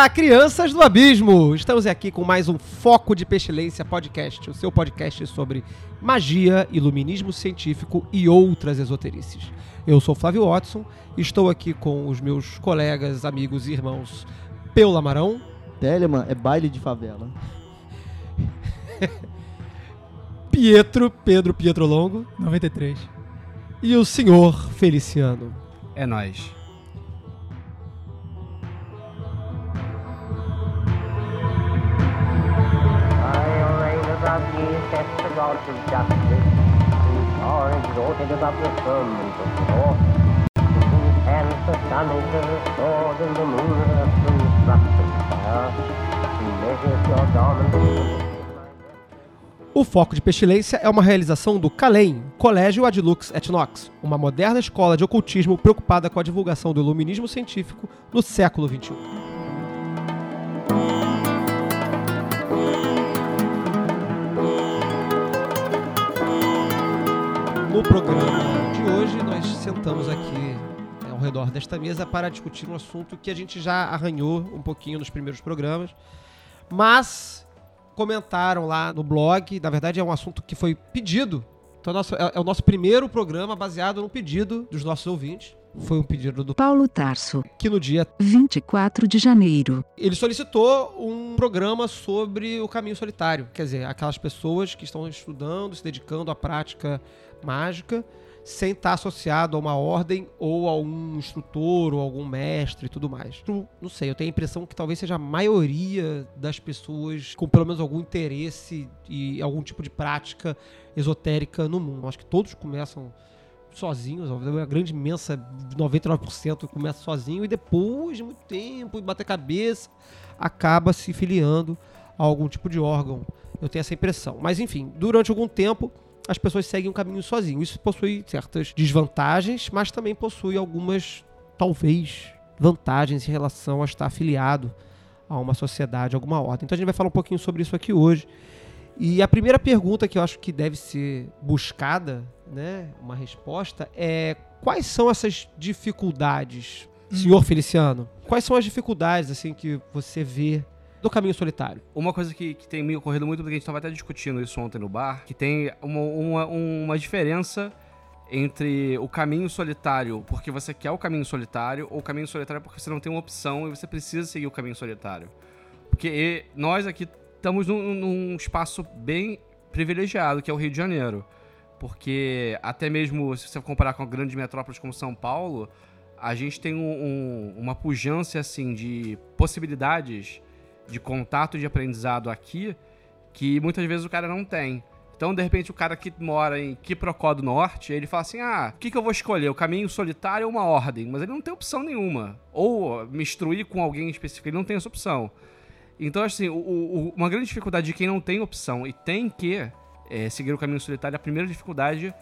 Olá, crianças do abismo! Estamos aqui com mais um Foco de Pestilência Podcast, o seu podcast sobre magia, iluminismo científico e outras esoterices. Eu sou Flávio Watson, estou aqui com os meus colegas, amigos e irmãos Peu Lamarão, Telemann é baile de favela. Pietro, Pedro Pietro Longo 93. e o senhor Feliciano. É nóis. Of justice, whose power exalted above the the in whose hands the sun is sword and the moon fire, who measures your garments. O Foco de Pestilência é uma realização do CALEM, Colégio Adlux et Nox, uma moderna escola de ocultismo preocupada com a divulgação do iluminismo científico no século. XXI. No programa de hoje, nós sentamos aqui né, ao redor desta mesa para discutir um assunto que a gente já arranhou um pouquinho nos primeiros programas, mas comentaram lá no blog. Na verdade, é um assunto que foi pedido. Então, nosso- é, é o nosso primeiro programa baseado no pedido dos nossos ouvintes. Foi um pedido do Paulo Tarso, que no dia 24 de janeiro. ele solicitou um programa sobre o caminho solitário. Quer dizer, aquelas pessoas que estão estudando, se dedicando à prática mágica, sem estar associado a uma ordem ou a um instrutor ou algum mestre e tudo mais. Eu Não sei, eu tenho a impressão que talvez seja a maioria das pessoas com pelo menos algum interesse e algum tipo de prática esotérica no mundo. Eu acho que todos começam sozinhos, a grande imensa 99% começa sozinho e depois de muito tempo e bater cabeça acaba se filiando a algum tipo de órgão. Eu tenho essa impressão. Mas enfim, durante algum tempo as pessoas seguem um caminho sozinho. Isso possui certas desvantagens, mas também possui algumas, talvez, vantagens em relação a estar afiliado a uma sociedade, a alguma ordem. Então a gente vai falar um pouquinho sobre isso aqui hoje. E a primeira pergunta que eu acho que deve ser buscada, né, uma resposta, é quais são essas dificuldades, senhor Feliciano? Quais são as dificuldades assim que você vê do caminho solitário? Uma coisa que, que tem me ocorrido muito, porque a gente estava até discutindo isso ontem no bar, que tem uma, uma, uma diferença entre o caminho solitário porque você quer o caminho solitário ou o caminho solitário porque você não tem uma opção e você precisa seguir o caminho solitário. Porque nós aqui estamos num, num espaço bem privilegiado, que é o Rio de Janeiro. Porque até mesmo se você comparar com grandes metrópoles como São Paulo, a gente tem um- um- uma pujança assim de possibilidades de contato de aprendizado aqui que muitas vezes o cara não tem. Então, de repente, o cara que mora em Quiprocó do Norte, ele fala assim: ah, o que, que eu vou escolher? O caminho solitário ou uma ordem? Mas ele não tem opção nenhuma. Ou me instruir com alguém específico, ele não tem essa opção. Então, assim, o- o- uma grande dificuldade de quem não tem opção e tem que eh, seguir o caminho solitário, a primeira dificuldade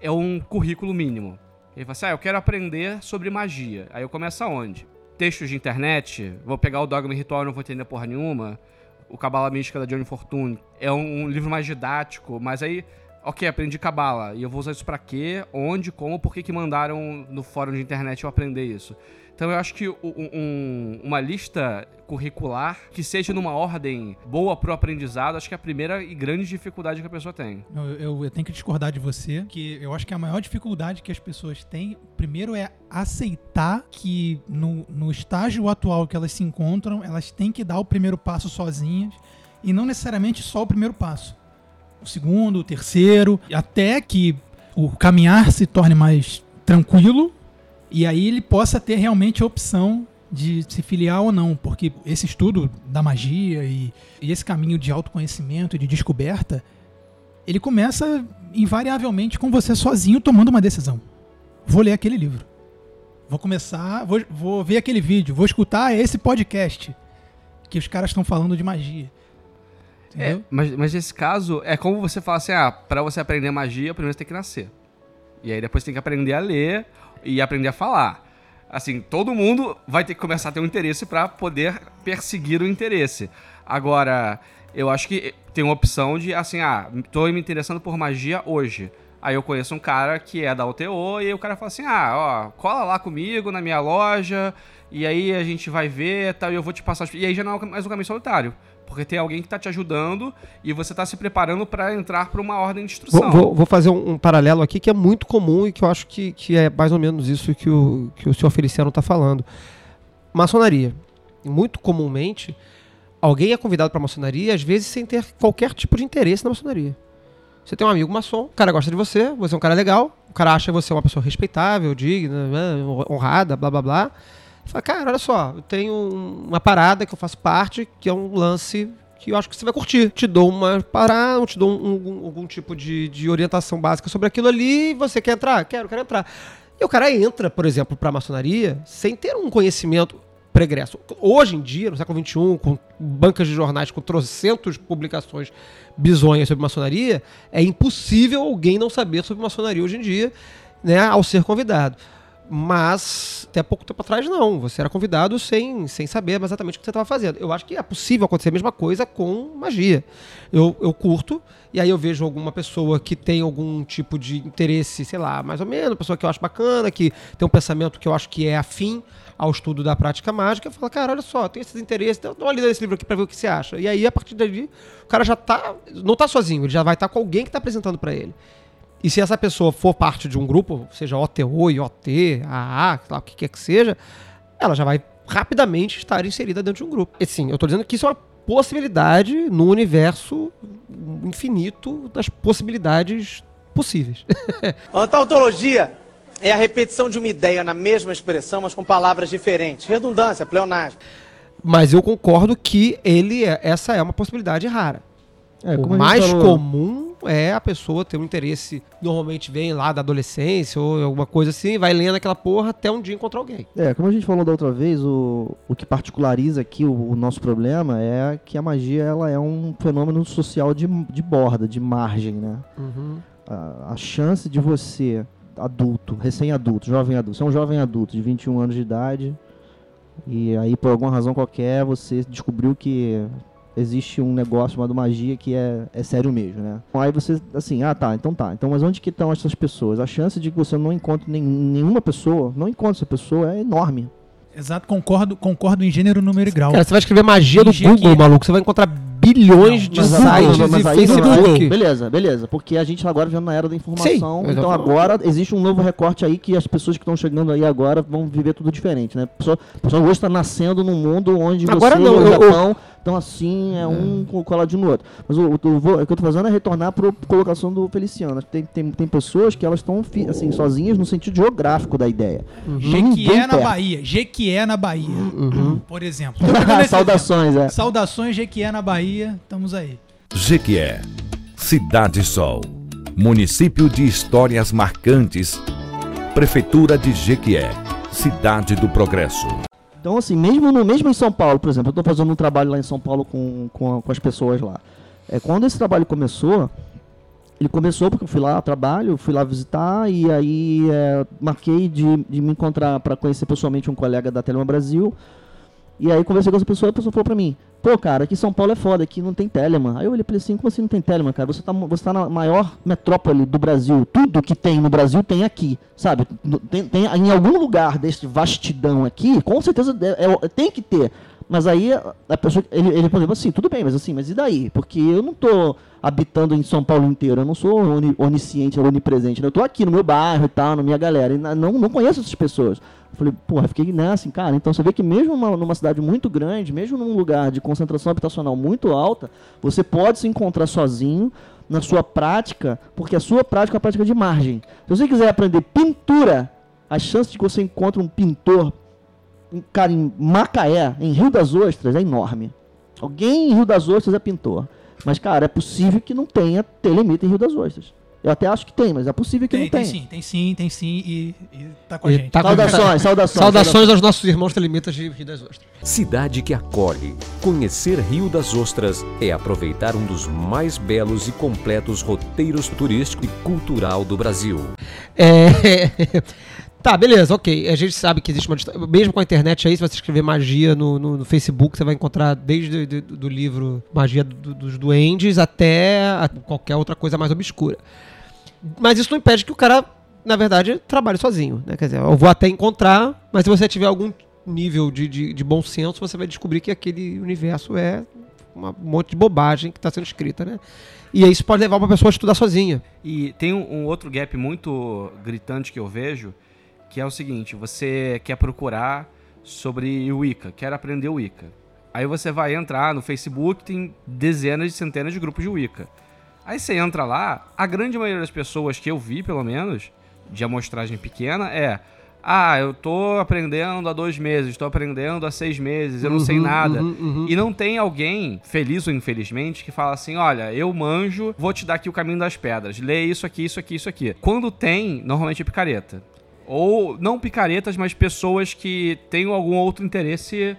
é um currículo mínimo. Ele fala assim: ah, eu quero aprender sobre magia. Aí eu começo aonde? Textos de internet, vou pegar o Dogma e Ritual e não vou entender porra nenhuma. O Cabala Mística da Johnny Fortune é um, um livro mais didático, mas aí, ok, aprendi Cabala. E eu vou usar isso pra quê? Onde? Como? Por que, que mandaram no fórum de internet eu aprender isso? Então eu acho que o- um- uma lista curricular que seja numa ordem boa pro aprendizado, acho que é a primeira e grande dificuldade que a pessoa tem. Eu, eu- eu tenho que discordar de você, que eu acho que a maior dificuldade que as pessoas têm, primeiro, é aceitar que no, no estágio atual que elas se encontram, elas têm que dar o primeiro passo sozinhas e não necessariamente só o primeiro passo. O segundo, o terceiro, até que o caminhar se torne mais tranquilo e aí ele possa ter realmente a opção de se filiar ou não, porque esse estudo da magia e, e esse caminho de autoconhecimento e de descoberta, ele começa invariavelmente com você sozinho tomando uma decisão. Vou ler aquele livro. Vou começar, vou, vou ver aquele vídeo, vou escutar esse podcast. que os caras estão falando de magia. É, mas, mas nesse caso, é como você fala assim, ah, pra você aprender magia, primeiro você tem que nascer. E aí depois tem que aprender a ler e aprender a falar. Assim, todo mundo vai ter que começar a ter um interesse pra poder perseguir o interesse. Agora, eu acho que tem uma opção de, assim, ah, tô me interessando por magia hoje. Aí eu conheço um cara que é da UTO e o cara fala assim, ah, ó, cola lá comigo na minha loja e aí a gente vai ver tal, e eu vou te passar... as- E aí já não é mais um caminho solitário. Porque tem alguém que tá te ajudando e você tá se preparando pra entrar pra uma ordem de instrução. Vou, vou- vou fazer um, um paralelo aqui que é muito comum e que eu acho que, que é mais ou menos isso que o, que o senhor Feliciano está falando. Maçonaria. Muito comumente, alguém é convidado para maçonaria, às vezes sem ter qualquer tipo de interesse na maçonaria. Você tem um amigo maçom, o cara gosta de você, você é um cara legal, o cara acha você uma pessoa respeitável, digna, né, honrada, blá blá blá. Fala, cara, olha só, eu tenho um- uma parada que eu faço parte, que é um lance que eu acho que você vai curtir. Te dou uma parada, te dou um- um- algum tipo de, de orientação básica sobre aquilo ali, você quer entrar? Quero, quero entrar. E o cara entra, por exemplo, para a maçonaria sem ter um conhecimento pregresso. Hoje em dia, no século XXI, com bancas de jornais com trocentos publicações bizonhas sobre maçonaria, é impossível alguém não saber sobre maçonaria hoje em dia, né, ao ser convidado. Mas até pouco tempo atrás não, você era convidado sem, sem saber exatamente o que você estava fazendo. Eu acho que é possível acontecer a mesma coisa com magia. Eu, eu curto, e aí eu vejo alguma pessoa que tem algum tipo de interesse, sei lá, mais ou menos, pessoa que eu acho bacana, que tem um pensamento que eu acho que é afim ao estudo da prática mágica, fala, cara, olha só, tem esses interesses, dá uma lida nesse livro aqui pra ver o que você acha. E aí, a partir dali, o cara já tá, não tá sozinho, ele já vai estar com alguém que tá apresentando para ele. E se essa pessoa for parte de um grupo, seja OTO, IOT, AA, sei lá, o que quer que seja, ela já vai rapidamente estar inserida dentro de um grupo. E sim, eu tô dizendo que isso é uma possibilidade no universo infinito das possibilidades possíveis. A tautologia é a repetição de uma ideia na mesma expressão, mas com palavras diferentes. Redundância, pleonasmo. Mas eu concordo que ele é- essa é uma possibilidade rara. É, o mais falou- comum é a pessoa ter um interesse, normalmente vem lá da adolescência ou alguma coisa assim, vai lendo aquela porra até um dia encontrar alguém. É, como a gente falou da outra vez, o, o que particulariza aqui o, o nosso problema é que a magia ela é um fenômeno social de, de borda, de margem, né? A, a chance de você, adulto, recém-adulto, jovem adulto, você é um jovem adulto de 21 anos de idade e aí por alguma razão qualquer você descobriu que existe um negócio chamado magia que é, é sério mesmo, né? Aí você, assim, ah tá, então tá. Então, mas onde que estão essas pessoas? A chance de que você não encontre nem- nenhuma pessoa, não encontre essa pessoa é enorme. Exato, concordo, concordo em gênero, número e grau. Cara, você vai escrever magia do Google, que- maluco, você vai encontrar bilhões de Mas, sites mas, e aí, Facebook. aí, beleza, beleza. Porque a gente tá agora vivendo na era da informação. Sim, então exatamente. agora existe um novo recorte aí que as pessoas que estão chegando aí agora vão viver tudo diferente, né? A pessoa, a pessoa hoje está nascendo num mundo onde Agora você não, e o Japão estão assim, é um co- coladinho no outro. Mas o, o, o, o que eu tô fazendo é retornar para colocação do Feliciano. Tem, tem, tem pessoas que elas estão assim, sozinhas no sentido geográfico da ideia. Jequié Ninguém na perto. Bahia. Jequié na Bahia. Uhum. Por exemplo. Saudações, é. exemplo. Saudações, Jequié na Bahia. Estamos aí. Jequié, Cidade Sol, município de histórias marcantes, Prefeitura de Jequié, Cidade do Progresso. Então, assim, mesmo, no, mesmo em São Paulo, por exemplo, eu estou fazendo um trabalho lá em São Paulo com, com, a- com as pessoas lá. É, quando esse trabalho começou, ele começou porque eu fui lá a trabalho, fui lá visitar e aí é, marquei de, de me encontrar para conhecer pessoalmente um colega da Telema Brasil. E aí conversei com essa pessoa e a pessoa falou pra mim, pô, cara, aqui São Paulo é foda, aqui não tem Telema. Aí eu olhei pra ele assim, como assim não tem Telema, cara? Você tá, você tá na maior metrópole do Brasil. Tudo que tem no Brasil tem aqui, sabe? Tem, tem- em algum lugar deste vastidão aqui, com certeza é- é- tem que ter. Mas aí a- pessoa, ele, ele por exemplo, assim, tudo bem, mas assim, mas e daí? Porque eu não tô habitando em São Paulo inteiro, eu não sou oni- onisciente, onipresente, né? eu tô aqui no meu bairro e tal, na minha galera, e não, não conheço essas pessoas. Falei, porra, fiquei nessa, cara. Então você vê que mesmo numa, numa cidade muito grande, mesmo num lugar de concentração habitacional muito alta, você pode se encontrar sozinho na sua prática, porque a sua prática é uma prática de margem. Se você quiser aprender pintura, a chance de que você encontre um pintor, um cara em Macaé, em Rio das Ostras, é enorme. Alguém em Rio das Ostras é pintor. Mas, cara, é possível que não tenha telemita em Rio das Ostras. Eu até acho que tem, mas é possível que Tem, não tem tenha. sim, tem sim, tem sim e, e tá com a E gente. tá Saudações, saudações. Saudações aos nossos irmãos telemitas de Rio das Ostras. Cidade que acolhe. Conhecer Rio das Ostras é aproveitar um dos mais belos e completos roteiros turístico e cultural do Brasil. É. Tá, beleza, ok. A gente sabe que existe uma distância. Mesmo com a internet aí, se você escrever magia no, no, no Facebook, você vai encontrar desde do, do- do livro Magia do- dos Duendes até a- qualquer outra coisa mais obscura. Mas isso não impede que o cara, na verdade, trabalhe sozinho. Né? Quer dizer, eu vou até encontrar, mas se você tiver algum nível de, de, de bom senso, você vai descobrir que aquele universo é um monte de bobagem que está sendo escrita, né? E isso pode levar uma pessoa a estudar sozinha. E tem um, um outro gap muito gritante que eu vejo, que é o seguinte: você quer procurar sobre Wicca, quer aprender Wicca. Aí você vai entrar no Facebook, tem dezenas e centenas de grupos de Wicca. Aí você entra lá, a grande maioria das pessoas que eu vi, pelo menos, de amostragem pequena, é. Ah, eu tô aprendendo há dois meses, tô aprendendo há seis meses, eu não sei Uhum, nada. uhum, uhum. E não tem alguém, feliz ou infelizmente, que fala assim: olha, eu manjo, vou te dar aqui o caminho das pedras. Lê isso aqui, isso aqui, isso aqui. Quando tem, normalmente é picareta. Ou não picaretas, mas pessoas que têm algum outro interesse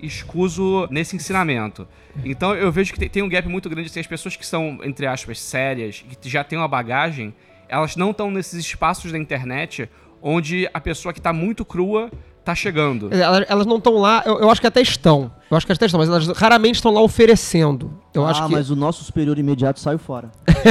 escuso nesse ensinamento. Então eu vejo que tem- um gap muito grande. Assim, as pessoas que são, entre aspas, sérias, que já têm uma bagagem, elas não estão nesses espaços da internet onde a pessoa que tá muito crua tá chegando. Elas, elas não estão lá, eu, eu acho que até estão. Eu acho que até estão, mas elas raramente estão lá oferecendo. Eu acho ah, que. mas o nosso superior imediato saiu fora.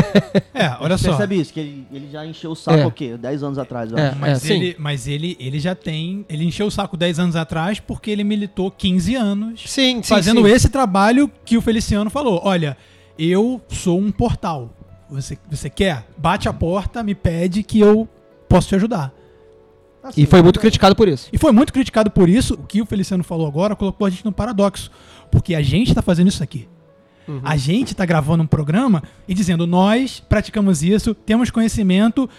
É, olha Você só. percebe isso? Que ele, ele já encheu o saco É. o quê? 10 anos atrás, eu É. acho. Mas, sim. ele, mas ele, ele já tem. Ele encheu o saco 10 anos atrás porque ele militou 15 anos Sim, sim. fazendo sim. esse trabalho que o Feliciano falou. Olha, eu sou um portal. Você, você quer? Bate a porta, me pede que eu posso te ajudar. E foi muito criticado por isso. E foi muito criticado por isso. O que o Feliciano falou agora colocou a gente num paradoxo. Porque a gente tá fazendo isso aqui. A gente tá gravando um programa e dizendo, nós praticamos isso, temos conhecimento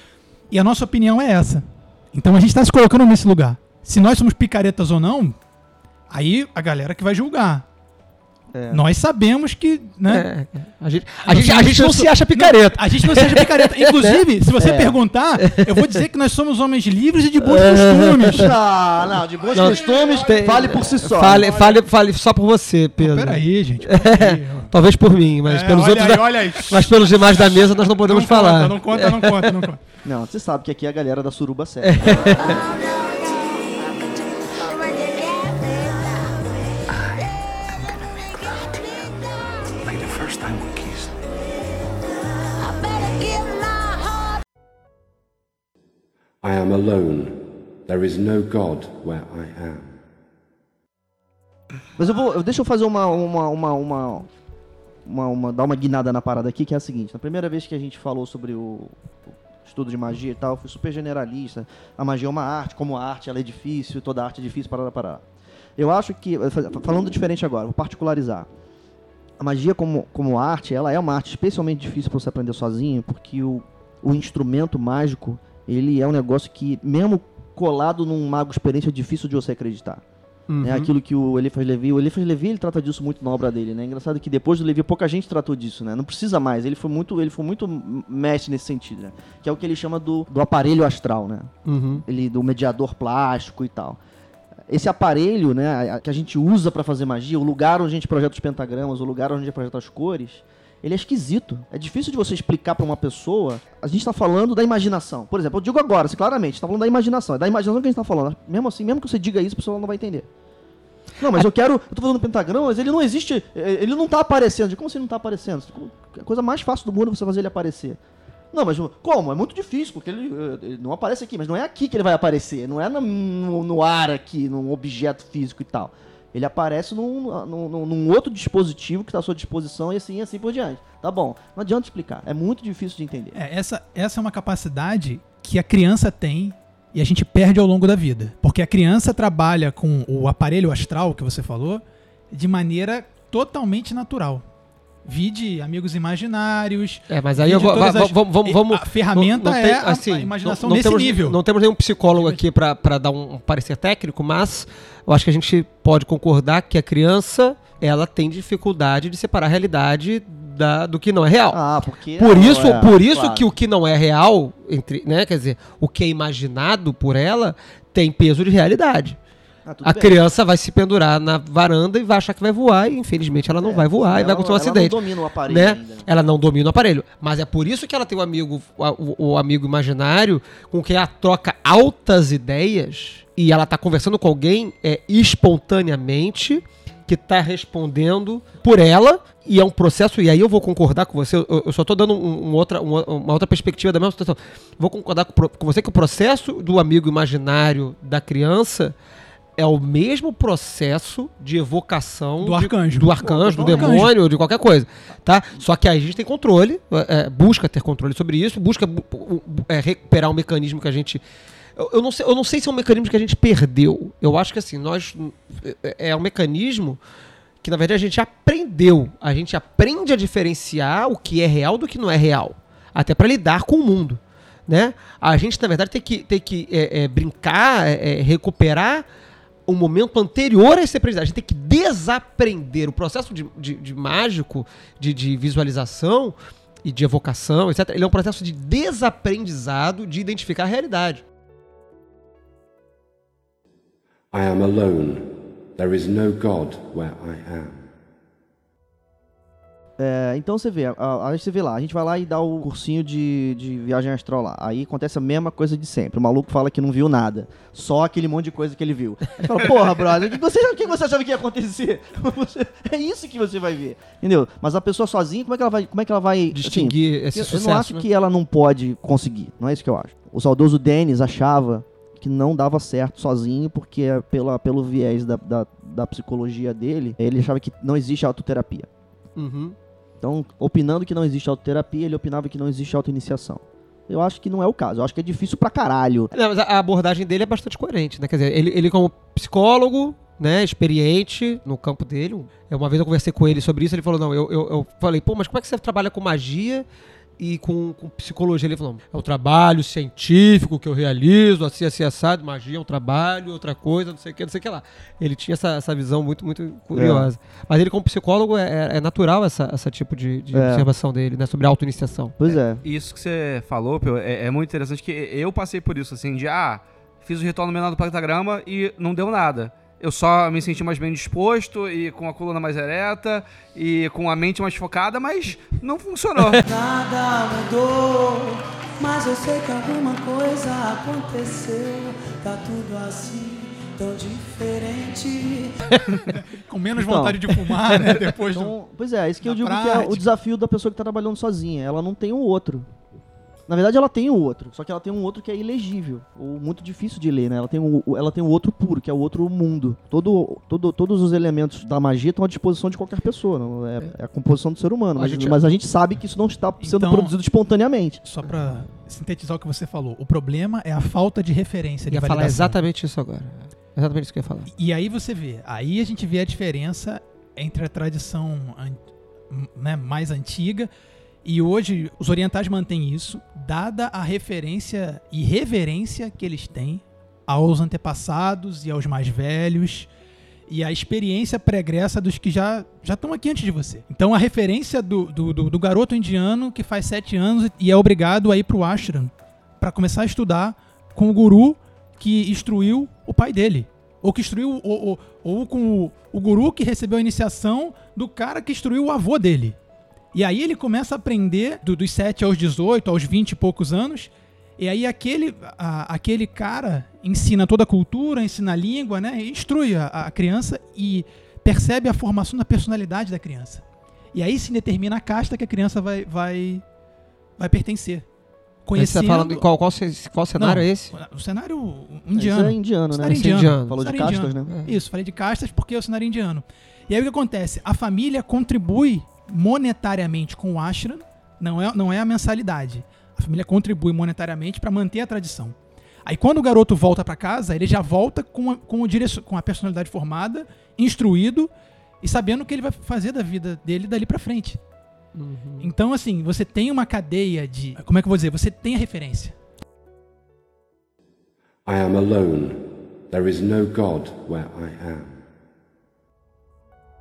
e a nossa opinião é essa. Então a gente tá se colocando nesse lugar. Se nós somos picaretas ou não, aí a galera que vai julgar. É. Nós sabemos que, né? É, a gente, a gente, a gente não se acha picareta. A gente não se acha picareta. Inclusive, se você É. perguntar, eu vou dizer que nós somos homens livres e de bons costumes. Não, não, de bons Não, costumes, tem- vale por si só. Fale, fale, fale só por você, Pedro. Peraí, gente. peraí. Talvez por mim, mas É, pelos olha outros. aí, olha aí. Mas pelos demais da mesa nós não podemos não falar. Conta, não conta, não conta, não conta. Não, você sabe que aqui é a galera da suruba séria. I am alone. There is no God where I am. Mas eu vou. eu- Deixa eu fazer uma. uma, uma, uma, uma, uma- dar uma guinada na parada aqui, que é a seguinte. Na primeira vez que a gente falou sobre o, estudo de magia e tal, foi super generalista. A magia é uma arte, como a arte ela é difícil, toda arte é difícil, parará, parará. Eu acho que, falando diferente agora, vou particularizar. A magia como, como arte, ela é uma arte especialmente difícil para você aprender sozinho, porque o, o instrumento mágico, ele é um negócio que, mesmo colado num mago experiente, é difícil de você acreditar. Uhum. É aquilo que o Eliphas Levi, o Eliphas Levi ele trata disso muito na obra dele, né? Engraçado que depois do Levi pouca gente tratou disso, né? Não precisa mais. Ele foi muito, ele foi muito mestre nesse sentido, né? Que é o que ele chama do, do aparelho astral, né? Uhum. Ele do mediador plástico e tal. Esse aparelho, né, que a gente usa para fazer magia, o lugar onde a gente projeta os pentagramas, o lugar onde a gente projeta as cores, ele é esquisito. É difícil de você explicar para uma pessoa. A gente tá falando da imaginação. Por exemplo, eu digo agora, assim, claramente, tá falando da imaginação. É da imaginação que a gente tá falando. Mesmo assim, mesmo que você diga isso, a pessoa não vai entender. Não, mas eu quero. Eu tô fazendo pentagrama, mas ele não existe. eh, Ele não tá aparecendo. Como assim ele não tá aparecendo? A coisa mais fácil do mundo é você fazer ele aparecer. Não, mas como? É muito difícil, porque ele, eh, ele não aparece aqui, mas não é aqui que ele vai aparecer, não é no, no- no ar aqui, num objeto físico e tal. Ele aparece num, num, num- outro dispositivo que está à sua disposição e assim assim por diante. Tá bom, não adianta explicar, é muito difícil de entender. É, essa, essa é uma capacidade que a criança tem e a gente perde ao longo da vida. Porque a criança trabalha com o aparelho astral que você falou de maneira totalmente natural. Vide amigos imaginários. É, mas aí eu vou. as- vamos, vamos, vamos- A ferramenta não- não tem- é a- assim, a imaginação não- não nesse temos, nível. Não temos nenhum psicólogo aqui para dar um parecer técnico, mas eu acho que a gente pode concordar que a criança ela tem dificuldade de separar a realidade da- do que não é real. Ah, porque. Por não, isso, é, por isso claro. que o que não é real, entre, né, quer dizer, o que é imaginado por ela tem peso de realidade. Ah, A bem. criança vai se pendurar na varanda e vai achar que vai voar e infelizmente ela não É, vai voar e vai acontecer um não- ela acidente. não domina o aparelho né? ainda. Ela não domina o aparelho, mas é por isso que ela tem o amigo o, o amigo imaginário com quem ela troca altas ideias e ela tá conversando com alguém é espontaneamente que tá respondendo por ela e é um processo e aí eu vou concordar com você eu, eu só tô dando um, um outra, uma, uma outra perspectiva da mesma situação vou concordar com, com você que o processo do amigo imaginário da criança é o mesmo processo de evocação Do de- arcanjo. do arcanjo, do Do arcanjo. demônio, de qualquer coisa, tá? Só que aí a gente tem controle, é, busca ter controle sobre isso, busca bu- bu- bu- é, recuperar um mecanismo que a gente eu, eu não sei, eu não sei se é um mecanismo que a gente perdeu. Eu acho que assim, nós é, é um mecanismo que na verdade a gente aprendeu. A gente aprende a diferenciar o que é real do que não é real, até para lidar com o mundo, né? A gente na verdade tem que tem que é, é, brincar, é, é, recuperar o momento anterior a esse aprendizagem. A gente tem que desaprender. O processo de, de- de mágico, de, de visualização e de evocação, etc., ele é um processo de desaprendizado de identificar a realidade. I am alone. There is no God where I am. É, então você vê, aí você vê lá, a gente vai lá e dá o cursinho de, de viagem astral lá. Aí acontece a mesma coisa de sempre. O maluco fala que não viu nada. Só aquele monte de coisa que ele viu. Aí fala, porra, brother, o que você, o que você achava que ia acontecer? Você- é isso que você vai ver. Entendeu? Mas a pessoa sozinha, como é que ela vai. Como é que ela vai. assim, Distinguir esse eu, sucesso, eu não acho né? que ela não pode conseguir. Não é isso que eu acho. O saudoso Denis achava que não dava certo sozinho, porque é pela, pelo viés da, da, da psicologia dele, ele achava que não existe autoterapia. Uhum. Então, opinando que não existe autoterapia, ele opinava que não existe autoiniciação. Eu acho que não é o caso. Eu acho que é difícil pra caralho. Não, mas a abordagem dele é bastante coerente, né? Quer dizer, ele, ele como psicólogo, né, experiente no campo dele. é, Uma vez eu conversei com ele sobre isso, ele falou, não, eu, eu, eu falei, pô, mas como é que você trabalha com magia e com, com psicologia? Ele falou, é um trabalho científico que eu realizo, assim, assim, assado, magia é um trabalho, outra coisa, não sei o que, não sei o que lá. Ele tinha essa, essa visão muito, muito curiosa. Mas ele como psicólogo, é, é- é natural essa, essa tipo de, de É. observação dele, né, sobre auto-iniciação. Pois é. Isso que você falou, Pio, é, é muito interessante que eu passei por isso, assim, de ah, fiz o ritual no menor do pentagrama e não deu nada. Eu só me senti mais bem disposto e com a coluna mais ereta e com a mente mais focada, mas não funcionou. Nada mudou, mas eu sei que alguma coisa aconteceu. Tá tudo assim, tão diferente. Com menos Então. vontade de fumar, né? Depois do... Então, pois é, isso que eu digo que é prática. o desafio da pessoa que tá trabalhando sozinha. Ela não tem o outro. Na verdade, ela tem o outro, só que ela tem um outro que é ilegível, ou muito difícil de ler, né? Ela tem o, ela tem o outro puro, que é o outro mundo. Todo, todo, todos os elementos da magia estão à disposição de qualquer pessoa, não é, é a composição do ser humano. A Mas, gente- mas a gente sabe que isso não está sendo Então- produzido espontaneamente. Só pra sintetizar o que você falou. O problema é a falta de referência de Ia falar validação. exatamente isso agora. Exatamente isso que eu ia falar. E aí você vê, aí a gente vê a diferença entre a tradição né, mais antiga e hoje os orientais mantêm isso, dada a referência e reverência que eles têm aos antepassados e aos mais velhos e a experiência pregressa dos que já já estão aqui antes de você. Então a referência do, do, do- do garoto indiano que faz sete anos e é obrigado a ir pro ashram para começar a estudar com o guru que instruiu o pai dele. Ou que instruiu, ou, ou, ou com o, o guru que recebeu a iniciação do cara que instruiu o avô dele. E aí ele começa a aprender do- dos 7 aos 18, aos 20 e poucos anos. E aí aquele, a- aquele cara ensina toda a cultura, ensina a língua, né? E instrui a, a criança e percebe a formação da personalidade da criança. E aí se determina a casta que a criança vai, vai, vai pertencer. Mas Você tá falando em qual, qual, qual cenário Não, é esse? O cenário indiano. Isso é indiano, né? Cenário Esse é indiano. indiano. Falou de castas, indiano. né? Isso, falei de castas porque é o cenário indiano. E aí o que acontece? A família contribui monetariamente com o ashram, não é, não é a mensalidade. A família contribui monetariamente para manter a tradição. Aí quando o garoto volta para casa, ele já volta com a, com, o direcion- com a personalidade formada, instruído e sabendo o que ele vai fazer da vida dele dali para frente. Então, assim, você tem uma cadeia de. Como é que eu vou dizer? Você tem a referência. I am alone. There is no God where I am.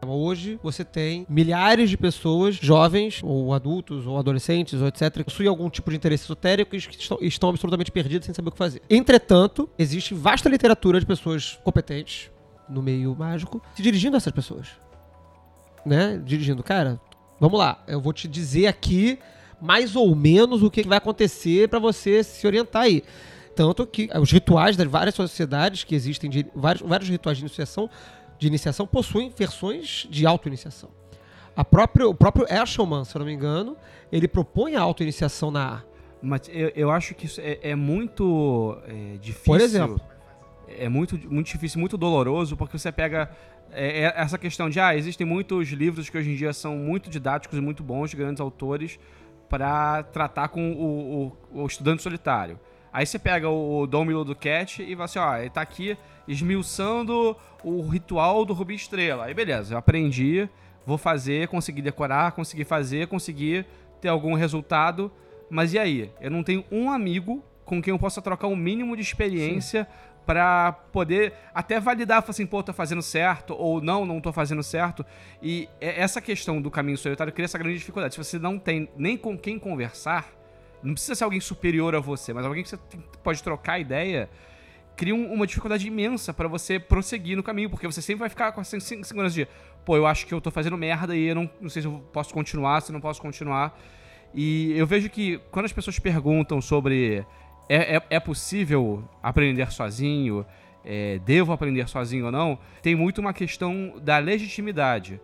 Hoje você tem milhares de pessoas, jovens, ou adultos, ou adolescentes, ou etc., que possuem algum tipo de interesse esotérico e estão, estão absolutamente perdidos sem saber o que fazer. Entretanto, existe vasta literatura de pessoas competentes no meio mágico se dirigindo a essas pessoas. Né? Dirigindo, cara, vamos lá, eu vou te dizer aqui mais ou menos o que vai acontecer para você se orientar aí. Tanto que os rituais das várias sociedades que existem, de, vários, vários rituais de iniciação, de iniciação possuem versões de auto-iniciação. A própria, o próprio Eshelman, se eu não me engano, ele propõe a auto-iniciação na A. Mas eu, eu acho que isso é, é muito é, difícil. Por exemplo. É muito, muito difícil, muito doloroso, porque você pega é, é essa questão de, ah, existem muitos livros que hoje em dia são muito didáticos e muito bons, de grandes autores, para tratar com o, o, o, estudante solitário. Aí você pega o, o Dom Milo do Cat e vai assim, ó, ele tá aqui esmiuçando o ritual do Rubi Estrela. Aí beleza, eu aprendi, vou fazer, consegui decorar, consegui fazer, consegui ter algum resultado. Mas e aí? Eu não tenho um amigo com quem eu possa trocar um mínimo de experiência para poder até validar, assim, pô, tô fazendo certo, ou não, não tô fazendo certo. E essa questão do caminho solitário cria essa grande dificuldade. Se você não tem nem com quem conversar, não precisa ser alguém superior a você, mas alguém que você pode trocar ideia, cria um, uma dificuldade imensa para você prosseguir no caminho, porque você sempre vai ficar com essa segurança de, pô, eu acho que eu tô fazendo merda e eu não, não sei se eu posso continuar, se não posso continuar. E eu vejo que quando as pessoas perguntam sobre é, é, é possível aprender sozinho, é, devo aprender sozinho ou não, tem muito uma questão da legitimidade.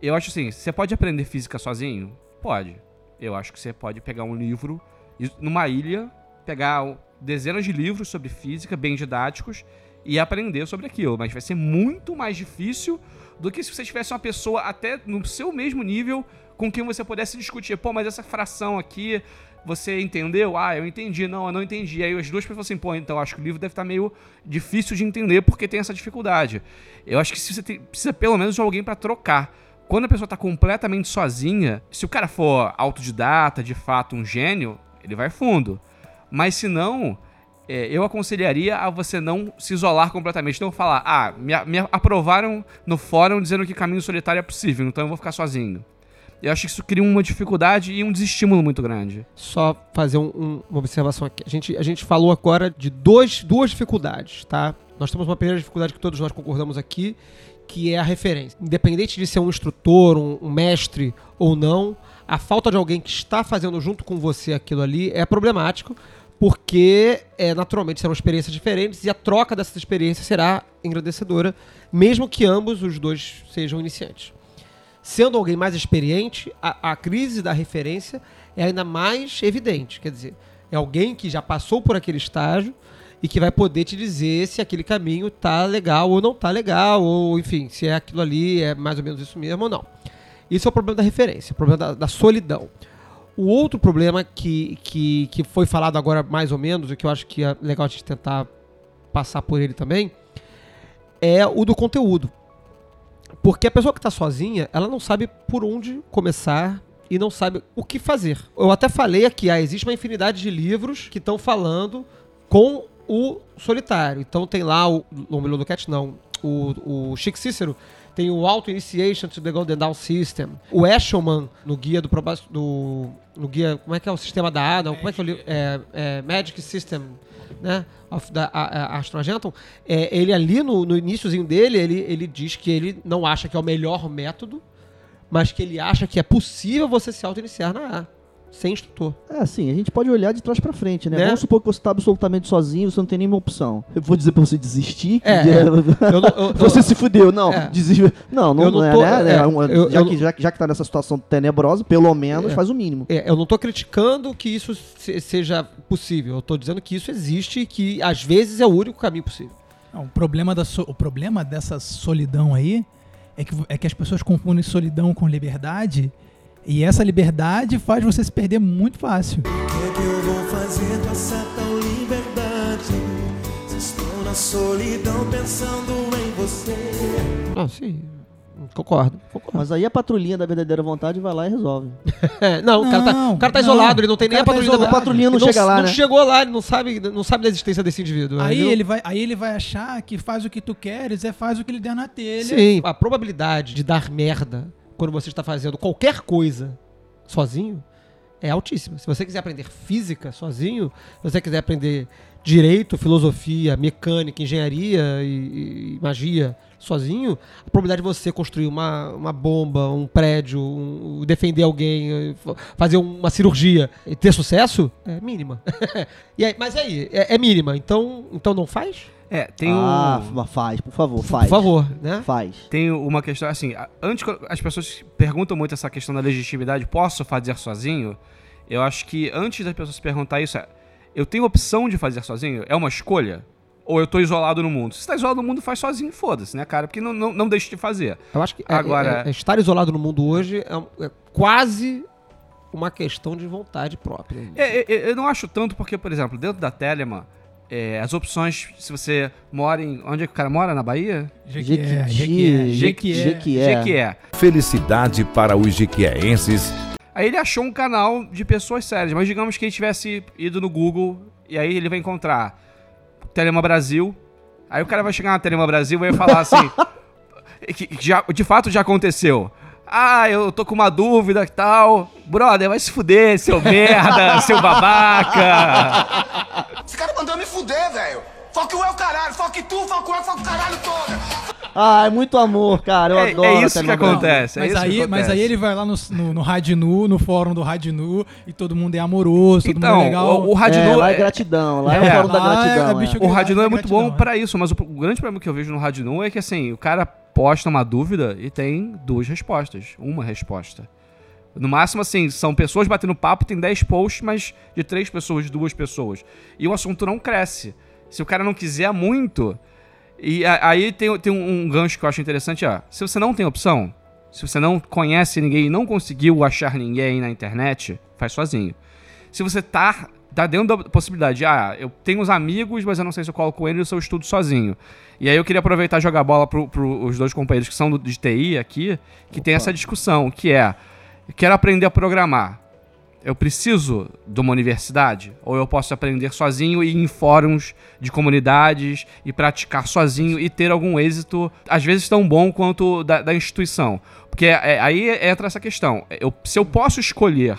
Eu acho assim, você pode aprender física sozinho? Pode. Eu acho que você pode pegar um livro numa ilha, pegar dezenas de livros sobre física, bem didáticos, e aprender sobre aquilo. Mas vai ser muito mais difícil do que se você tivesse uma pessoa até no seu mesmo nível com quem você pudesse discutir. Pô, mas essa fração aqui, você entendeu? Ah, eu entendi. Não, eu não entendi. Aí as duas pessoas assim, pô, então acho que o livro deve estar meio difícil de entender porque tem essa dificuldade. Eu acho que você tem, precisa pelo menos de alguém para trocar. Quando a pessoa está completamente sozinha, se o cara for autodidata, de fato um gênio, ele vai fundo. Mas se não, é, eu aconselharia a você não se isolar completamente. Não falar, ah, me, me aprovaram no fórum dizendo que caminho solitário é possível, então eu vou ficar sozinho. Eu acho que isso cria uma dificuldade e um desestímulo muito grande. Só fazer um, um, uma observação aqui. A gente, a gente falou agora de dois, duas dificuldades, tá? Nós temos uma primeira dificuldade que todos nós concordamos aqui, que é a referência. Independente de ser um instrutor, um, um mestre ou não, a falta de alguém que está fazendo junto com você aquilo ali é problemático, porque é, naturalmente serão experiências diferentes e a troca dessas experiências será engrandecedora, mesmo que ambos os dois sejam iniciantes. Sendo alguém mais experiente, a, a crise da referência é ainda mais evidente. Quer dizer, é alguém que já passou por aquele estágio e que vai poder te dizer se aquele caminho tá legal ou não tá legal, ou enfim, se é aquilo ali, é mais ou menos isso mesmo ou não. Isso é o problema da referência, o problema da, da solidão. O outro problema que, que, que foi falado agora mais ou menos, e que eu acho que é legal a gente tentar passar por ele também, é o do conteúdo. Porque a pessoa que está sozinha, ela não sabe por onde começar e não sabe o que fazer. Eu até falei aqui, ah, existe uma infinidade de livros que estão falando com o solitário. Então tem lá o Lomelo do Cat, não, o, o Chico Cícero tem o Auto Initiation to the Golden Dawn System. O Eshelman, no guia do, do no guia, como é que é o sistema da A, não, como é que é o é, é, Magic System, né, of the Astro Argentum, é, ele ali no, no iníciozinho dele, ele, ele diz que ele não acha que é o melhor método, mas que ele acha que é possível você se auto-iniciar na A sem instrutor. É, assim, a gente pode olhar de trás para frente, né? né? Vamos supor que você está absolutamente sozinho, você não tem nenhuma opção. Eu vou dizer para você desistir, que é, é. Eu não, eu, você eu, se fudeu. Não, é. desiste. Não, não, não é, tô, né? É, eu, já, que, já, já que tá nessa situação tenebrosa, pelo menos é. faz o mínimo. É, eu não tô criticando que isso se, seja possível. Eu tô dizendo que isso existe e que às vezes é o único caminho possível. Não, o, problema da so, o problema dessa solidão aí é que, é que as pessoas confundem solidão com liberdade e essa liberdade faz você se perder muito fácil. O que, é que eu vou fazer com essa tal liberdade? Se estou na solidão pensando em você. Ah, sim. Concordo, concordo. Mas aí a patrulhinha da verdadeira vontade vai lá e resolve. É, não, o cara tá, Não, o cara tá não. isolado, ele não tem O nem a cara tá patrulhinha. da- patrulhinha não ele chega lá, não né? chegou lá, ele não sabe, não sabe da existência desse indivíduo. Aí entendeu? ele, vai, aí ele vai achar que faz o que tu queres, é faz o que ele der na telha. Sim, a probabilidade de dar merda quando você está fazendo qualquer coisa sozinho é altíssima. Se você quiser aprender física sozinho, se você quiser aprender direito, filosofia, mecânica, engenharia e, e magia sozinho, a probabilidade de você construir uma, uma bomba, um prédio, um- defender alguém, fa- fazer uma cirurgia e ter sucesso é mínima. e aí, mas aí, é, é mínima, então, então não faz? É, tem ah, um... mas faz, por favor, faz. Por favor, né? Faz. Tem uma questão, assim, antes que as pessoas perguntam muito essa questão da legitimidade, posso fazer sozinho? Eu acho que antes das pessoas se perguntar isso, é, eu tenho opção de fazer sozinho? É uma escolha? Ou eu tô isolado no mundo? Se você tá isolado no mundo, faz sozinho, foda-se, né, cara? Porque não, não, não deixa de fazer. Eu acho que é- Agora- é- é- estar isolado no mundo hoje é, é quase uma questão de vontade própria. É, é, é, eu não acho tanto porque, por exemplo, dentro da Telema, é, as opções, se você mora em... Onde é que o cara mora? Na Bahia? Jequié, Jequié, Jequié, Jequié. Jequié. Felicidade para os jequiéenses. Aí ele achou um canal de pessoas sérias, mas digamos que ele tivesse ido no Google e aí ele vai encontrar Telema Brasil. Aí o cara vai chegar na Telema Brasil e vai falar assim: que, que já, de fato já aconteceu. Ah, eu tô com uma dúvida e tal. Brother, vai se fuder, seu merda, seu babaca. Esse cara mandou me fuder, velho. É o caralho, fuck tu, fuck you, fuck o caralho todo. Ah, é muito amor, cara. Eu É- é adoro isso a que acontece. é Mas isso que aí, mas acontece. aí ele vai lá no, no, no Rádio Nu, no fórum do Rádio Nu, e todo mundo é amoroso, todo Então, mundo é legal. o, o Rádio É, lá é é- gratidão, lá é, É, o fórum da lá é gratidão. é. O Rádio Nu é muito Gratidão, bom né? pra isso, mas o, o grande problema que eu vejo no Rádio Nu é que assim, o cara posta uma dúvida e tem duas respostas, uma resposta. No máximo, assim, são pessoas batendo papo, tem 10 posts, mas de três pessoas, duas pessoas. E o assunto não cresce. Se o cara não quiser muito. E aí tem, tem um, um gancho que eu acho interessante, ó. Se você não tem opção, se você não conhece ninguém e não conseguiu achar ninguém na internet, faz sozinho. Se você tá, tá dentro da possibilidade, ah, eu tenho uns amigos, mas eu não sei se eu coloco eles ou se eu estudo sozinho. E aí eu queria aproveitar e jogar bola pro os dois companheiros que são do, de TI aqui, que tem essa discussão, que é, eu quero aprender a programar. Eu preciso de uma universidade? Ou eu posso aprender sozinho e ir em fóruns de comunidades e praticar sozinho e ter algum êxito, às vezes tão bom quanto da, da instituição? Porque é, aí entra essa questão. Eu, se eu posso escolher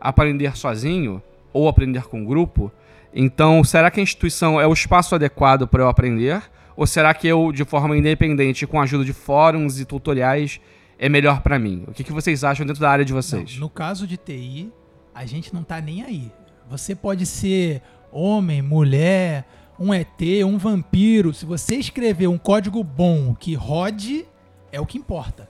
aprender sozinho ou aprender com grupo, então será que a instituição é o espaço adequado para eu aprender? Ou será que eu, de forma independente, com a ajuda de fóruns e tutoriais, é melhor para mim? O que, que vocês acham dentro da área de vocês? Não, no caso de TI, a gente não tá nem aí. Você pode ser homem, mulher, um ET, um vampiro. Se você escrever um código bom que rode, é o que importa.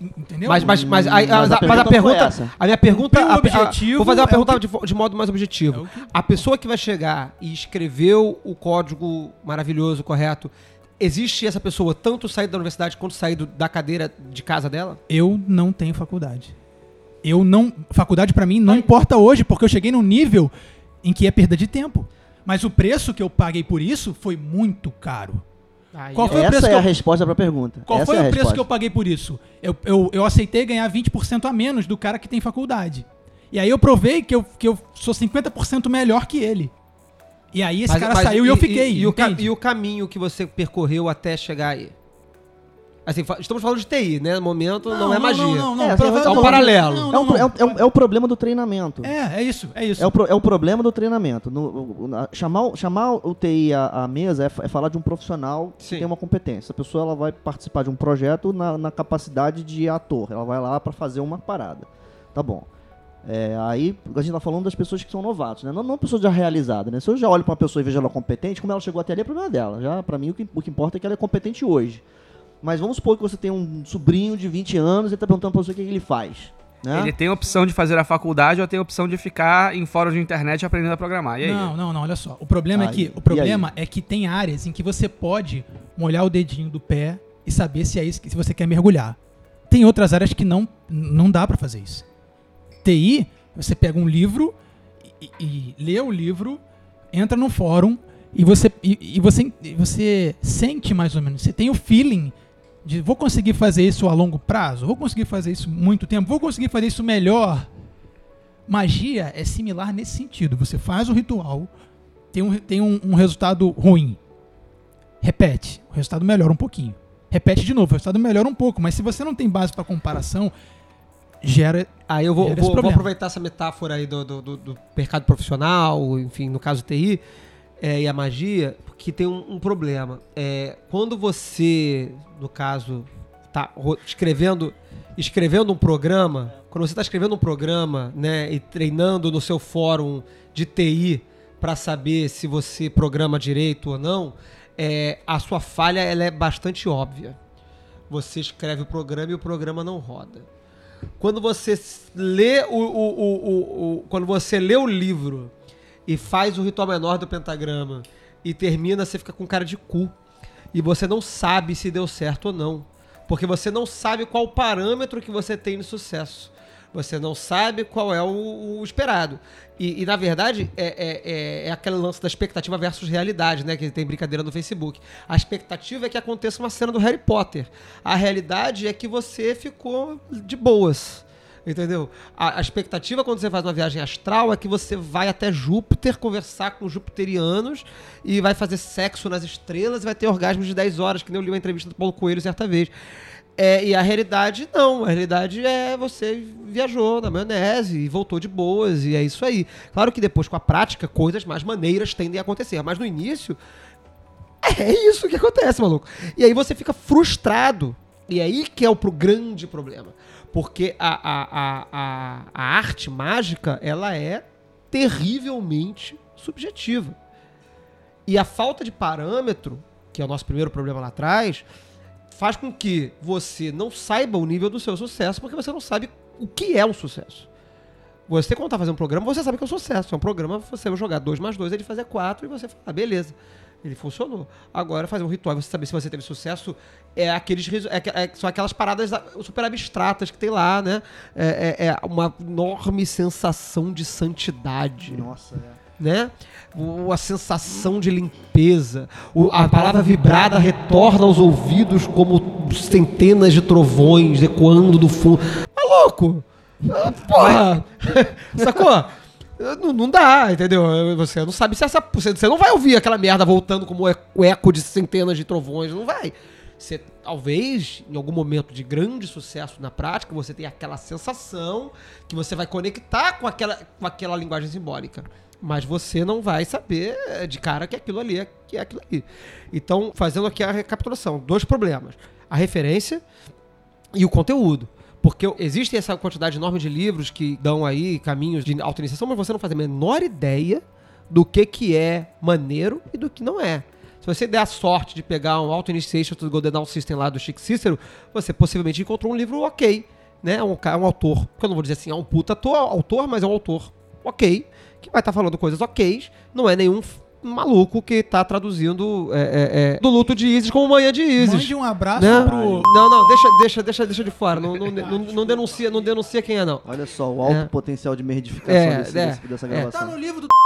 En- Entendeu? Mas, mas, mas, aí- Mas a a, mas a pergunta. A minha pergunta. A- a- objetivo, vou fazer uma é pergunta que- de, de modo mais objetivo. É que- A pessoa que vai chegar e escreveu o código maravilhoso, correto, existe essa pessoa tanto sair da universidade quanto sair do- da cadeira de casa dela? Eu não tenho faculdade. Eu não. Faculdade pra mim não importa hoje, porque eu cheguei num nível em que é perda de tempo. Mas o preço que eu paguei por isso foi muito caro. Aí Qual eu- foi o preço Essa é que a eu- resposta pra pergunta. Qual Essa foi é a o preço resposta. que eu paguei por isso? Eu, eu, eu aceitei ganhar 20% a menos do cara que tem faculdade. E aí eu provei que eu, que eu sou 50% melhor que ele. E aí esse Mas- cara mas saiu e, eu fiquei. E, o ca- entende? e o caminho que você percorreu até chegar aí? Assim, fa- estamos falando de TI, né? No momento não, é magia. Não, não, não. É, é um não, paralelo. não, É, não, um, é, não. um, é um- é o problema do treinamento. É, é isso, é isso. É o, pro- é o problema do treinamento. No- o- na- chamar, o- chamar o TI à, à mesa é, fa- é falar de um profissional Sim. que tem uma competência. A pessoa ela vai participar de um projeto na, na capacidade de ator. Ela vai lá para fazer uma parada. Tá bom. É, aí a gente tá falando das pessoas que são novatos, né? Não, não pessoas já realizadas, né? Se eu já olho para uma pessoa e vejo ela competente, como ela chegou até ali é problema dela. Já para mim o que, o que importa é que ela é competente hoje. Mas vamos supor que você tem um sobrinho de 20 anos e tá perguntando para você o que, que ele faz. Né? Ele tem a opção de fazer a faculdade ou tem a opção de ficar em fórum de internet aprendendo a programar. E aí? Não, não, não, olha só. O problema é Aí, que e o problema é que tem áreas em que você pode molhar o dedinho do pé e saber se é isso que se você quer mergulhar. Tem outras áreas que não não dá pra fazer isso. TI, você pega um livro e, e lê o livro, entra no fórum e você e, e você e você sente mais ou menos, você tem o feeling de vou conseguir fazer isso a longo prazo, vou conseguir fazer isso muito tempo, vou conseguir fazer isso melhor. Magia é similar nesse sentido. Você faz o ritual, tem um, tem um, um resultado ruim. Repete, o resultado melhora um pouquinho. Repete de novo, o resultado melhora um pouco. Mas se você não tem base para comparação, gera. Aí eu vou, vou, vou aproveitar essa metáfora aí do, do, do- do mercado profissional, enfim, no caso TI, é, e a magia, que tem um, um problema. É, quando você, no caso, tá escrevendo, escrevendo um programa, quando você está escrevendo um programa, né, e treinando no seu fórum de TI para saber se você programa direito ou não, é, a sua falha ela é bastante óbvia. Você escreve o programa e o programa não roda quando você lê o, o, o- o- quando você lê o livro e faz o ritual menor do pentagrama e termina, você fica com cara de cu e você não sabe se deu certo ou não, porque você não sabe qual parâmetro que você tem de sucesso. Você não sabe qual é o, o esperado. E, e, na verdade, é, é, é, é aquele lance da expectativa versus realidade, né? Que tem brincadeira no Facebook. A expectativa é que aconteça uma cena do Harry Potter. A realidade é que você ficou de boas. Entendeu? A, a expectativa quando você faz uma viagem astral é que você vai até Júpiter conversar com jupiterianos e vai fazer sexo nas estrelas e vai ter orgasmos de 10 horas, que nem eu li uma entrevista do Paulo Coelho certa vez. É, e a realidade, não. A realidade é você viajou na maionese e voltou de boas, e é isso aí. Claro que depois, com a prática, coisas mais maneiras tendem a acontecer. Mas no início, é isso que acontece, maluco. E aí você fica frustrado. E aí que é o pro grande problema. Porque a, a, a, a, arte mágica, ela é terrivelmente subjetiva. E a falta de parâmetro, que é o nosso primeiro problema lá atrás, faz com que você não saiba o nível do seu sucesso, porque você não sabe o que é um sucesso. Você, quando tá fazendo um programa, você sabe que é um sucesso. É um programa, você vai jogar 2 mais 2, ele fazer 4 e você fala, ah, beleza. Ele funcionou. Agora, fazer um ritual e você saber se você teve sucesso é aqueles é, é- são aquelas paradas super abstratas que tem lá, né? É, é- é uma enorme sensação de santidade. Nossa, é. Né? O- A sensação de limpeza. O- a palavra vibrada retorna aos ouvidos como centenas de trovões ecoando do fundo. Maluco! Ah, Porra! Sacou? Não, não dá, entendeu? Você não sabe se essa. Você não vai ouvir aquela merda voltando como e- o eco de centenas de trovões, não vai. Você talvez, em algum momento de grande sucesso na prática, você tenha aquela sensação que você vai conectar com aquela, com aquela linguagem simbólica. Mas você não vai saber de cara que aquilo ali é, que é aquilo ali. Então, fazendo aqui a recapitulação: dois problemas. A referência e o conteúdo. Porque existe essa quantidade enorme de livros que dão aí caminhos de auto-iniciação, mas você não faz a menor ideia do que, que é maneiro e do que não é. Se você der a sorte de pegar um Auto-Initiation to the Golden Dawn System lá do Chico Cícero, você possivelmente encontrou um livro ok, né? Um, um autor, que eu não vou dizer assim, é um puta autor, mas é um autor ok, que vai estar falando coisas ok, não é nenhum maluco que tá traduzindo é, é, é, do luto de Isis como manhã de Isis. Mande um abraço Né? pro. Não, não, deixa, deixa, deixa, deixa de fora. Não, não, não, não denuncia, não denuncia quem é, não. Olha só, o alto É. potencial de merdificação É, desse- é, desse- dessa é. gravação. Tá no livro do.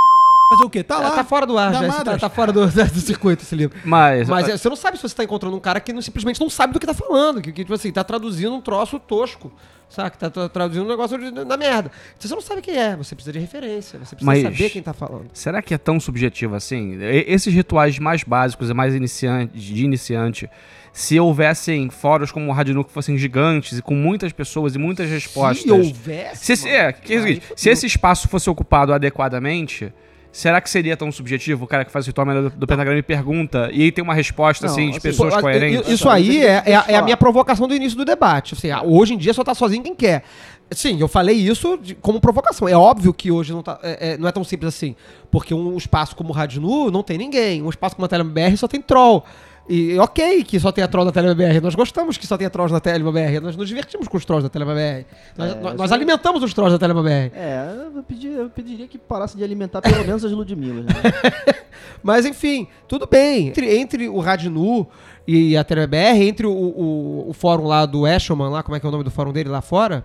Fazer o quê? Tá lá. tá fora do ar da já. esse Tá, tá fora do, do circuito esse livro. Mas, Mas é, você não sabe se você tá encontrando um cara que não- simplesmente não sabe do que tá falando. Que, que, tipo assim, tá traduzindo um troço tosco. Sabe? Tá, tá traduzindo um negócio de- na merda. Então você não sabe quem é. Você precisa de referência. Você precisa Mas- saber quem tá falando. Será que é tão subjetivo assim? E- Esses rituais mais básicos e mais iniciante, de iniciante, se houvessem fóruns como o Radinu que fossem gigantes e com muitas pessoas e muitas respostas. Se houvesse. Se, esse- mano, é, que é o aí seguinte, fodeu. se esse espaço fosse ocupado adequadamente, será que seria tão subjetivo? O cara que faz o ritual do, do pentagrama e pergunta, e aí tem uma resposta Não, assim, de assim, pessoas Pô, coerentes? Isso aí é, é, é a minha provocação do início do debate. Assim, hoje em dia só tá sozinho quem quer. Sim, eu falei isso de- como provocação. É óbvio que hoje não, tá, é, é- não é tão simples assim. Porque um espaço como o Rádio Nu não tem ninguém. Um espaço como a TeleBR só tem troll. E ok que só tenha troll na TeleBR. Nós gostamos que só tenha trolls na TeleBR. Nós nos divertimos com os trolls da TeleBR. Nós, É, nós- alimentamos os trolls da TeleBR. É, eu, pedi, eu pediria que parasse de alimentar pelo menos as Ludmilas. Né? Mas enfim, tudo bem. Entre, entre o Radinu e a TeleBR, entre o, o, o fórum lá do Eshelman, lá, como é que é o nome do fórum dele lá fora?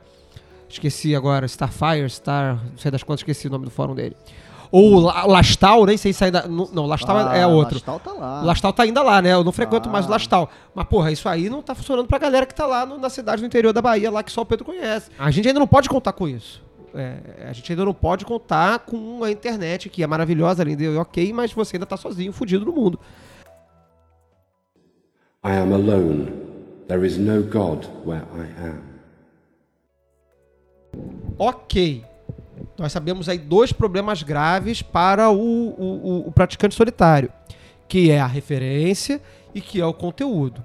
Esqueci agora, Starfire, Star, não sei das quantas, esqueci o nome do fórum dele. Ou La- Lastal, nem sei se ainda. Não, Lastal é- é Ah, outro. Lastal tá lá. Lastal tá ainda lá, né? Eu não frequento mais o Ah. Lastal. Mas, porra, isso aí não tá funcionando pra galera que tá lá no- na cidade do interior da Bahia, lá que só o Pedro conhece. A gente ainda não pode contar com isso. É, a gente ainda não pode contar com a internet, que é maravilhosa, linda e ok, mas você ainda tá sozinho, fudido no mundo. I am alone. There is no God where I am. Ok. Nós sabemos aí dois problemas graves para o, o, o- praticante solitário, que é a referência e que é o conteúdo.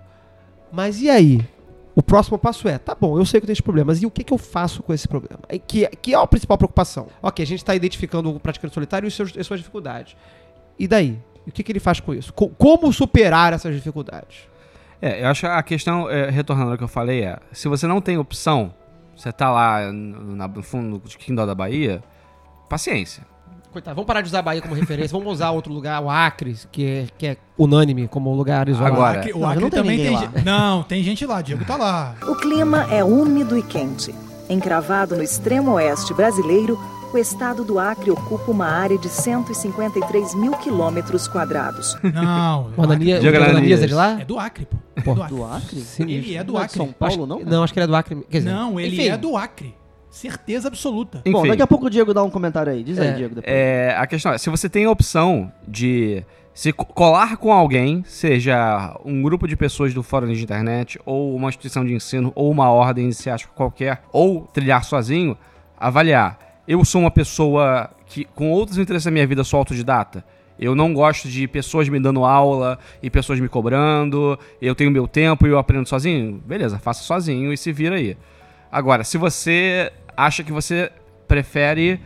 Mas e aí? O próximo passo é, tá bom, eu sei que eu tenho esses problemas, e o que, que eu faço com esse problema? Que, que é a principal preocupação. Ok, a gente está identificando o praticante solitário e seus, as suas dificuldades. E daí? E o que, que ele faz com isso? Co- como superar essas dificuldades? É, eu acho que a questão, é, retornando ao que eu falei, é: se você não tem opção, você tá lá no, fundo de Quindó da Bahia, paciência. Coitado, vamos parar de usar a Bahia como referência, vamos usar outro lugar, o Acre, que é, que é unânime como lugar isolado. Agora, O Acre, o Não, Acre não tem também tem lá. gente. Não, tem gente lá, Diego tá lá. O clima é úmido e quente. Encravado no extremo oeste brasileiro, o estado do Acre ocupa uma área de 153 mil quilômetros quadrados. Não, O Anania- o Diego Diego Ananias. Ananias é de lá? é do Acre, pô. É Pô, do Acre. Do Acre? Sinistro. Ele é do é de Acre. São Paulo, não? Não, acho que ele é do Acre. Quer dizer, Não, ele enfim. é do Acre. Certeza absoluta. Bom, Enfim. daqui a pouco o Diego dá um comentário aí. Diz aí, É, Diego, depois. É, a questão é, se você tem a opção de se co- colar com alguém, seja um grupo de pessoas do fórum de internet, ou uma instituição de ensino, ou uma ordem iniciática qualquer, ou trilhar sozinho, avaliar. Eu sou uma pessoa que, com outros interesses na minha vida, sou autodidata. Eu não gosto de pessoas me dando aula e pessoas me cobrando. Eu tenho meu tempo e eu aprendo sozinho. Beleza, faça sozinho e se vira aí. Agora, se você acha que você prefere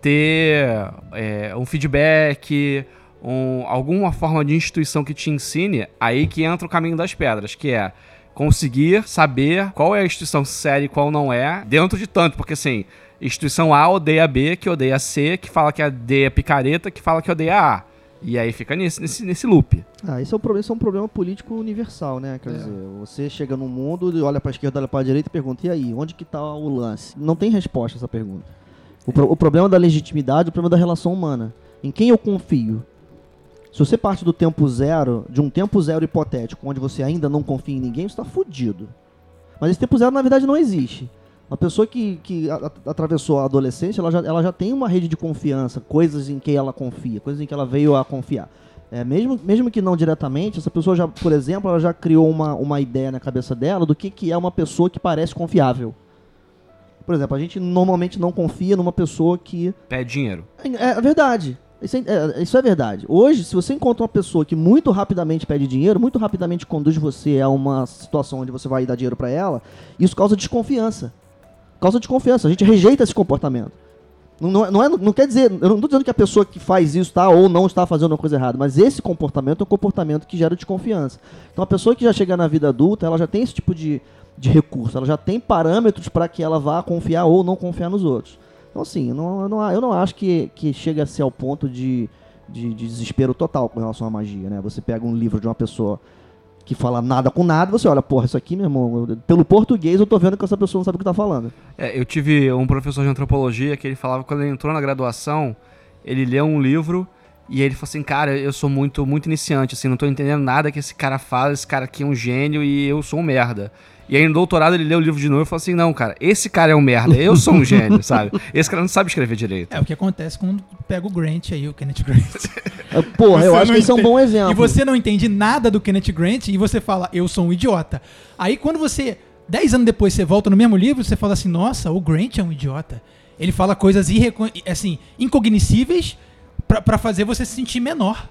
ter é, um feedback, um- alguma forma de instituição que te ensine, aí que entra o caminho das pedras, que é conseguir saber qual é a instituição séria e qual não é, dentro de tanto, porque assim, instituição A odeia B, que odeia C, que fala que a D é picareta, que fala que odeia A. E aí fica nesse, nesse, nesse loop. Ah, isso é, um problema, isso é um problema político universal, né? Quer dizer, você chega no mundo, olha pra esquerda, olha pra direita e pergunta, e aí, onde que tá o lance? Não tem resposta a essa pergunta. O, pro- o problema da legitimidade é o problema da relação humana. Em quem eu confio? Se você parte do tempo zero, de um tempo zero hipotético, onde você ainda não confia em ninguém, você tá fudido. Mas esse tempo zero, na verdade, não existe. Uma pessoa que, que a- atravessou a adolescência, ela já, ela já tem uma rede de confiança, coisas em que ela confia, coisas em que ela veio a confiar. É, mesmo, mesmo que não diretamente, essa pessoa já, por exemplo, ela já criou uma, uma ideia na cabeça dela do que, que é uma pessoa que parece confiável. Por exemplo, a gente normalmente não confia numa pessoa que Pede dinheiro. é, é verdade. Isso é, é- isso é verdade. Hoje, se você encontra uma pessoa que muito rapidamente pede dinheiro, muito rapidamente conduz você a uma situação onde você vai dar dinheiro pra ela, isso causa desconfiança. Causa desconfiança. A gente rejeita esse comportamento. Não, não, é- não, é- quer dizer, eu não estou dizendo que a pessoa que faz isso está ou não está fazendo uma coisa errada, mas esse comportamento é um comportamento que gera desconfiança. Então a pessoa que já chega na vida adulta, ela já tem esse tipo de, de recurso, ela já tem parâmetros para que ela vá confiar ou não confiar nos outros. Então assim, eu não, eu não, eu não acho que, que chega a ser ao ponto de, de, de desespero total com relação à magia, né? Você pega um livro de uma pessoa que fala nada com nada, você olha, porra, isso aqui, meu irmão, pelo português eu tô vendo que essa pessoa não sabe o que tá falando. É, eu tive um professor de antropologia que ele falava que quando ele entrou na graduação, ele leu um livro e ele falou assim, cara, eu sou muito, muito iniciante, assim, não tô entendendo nada que esse cara fala, esse cara aqui é um gênio e eu sou um merda. E aí no doutorado ele leu o livro de novo e falou assim, não, cara, esse cara é um merda, eu sou um gênio, sabe? Esse cara não sabe escrever direito. É o que acontece quando pega o Grant aí, o Kenneth Grant. É, Porra, eu Você acho não que esse é um bom exemplo. E você não entende nada do Kenneth Grant e você fala, eu sou um idiota. Aí quando você, 10 anos depois, você volta no mesmo livro, você fala assim, nossa, o Grant é um idiota. Ele fala coisas irrecon... assim, incognoscíveis pra fazer você se sentir menor.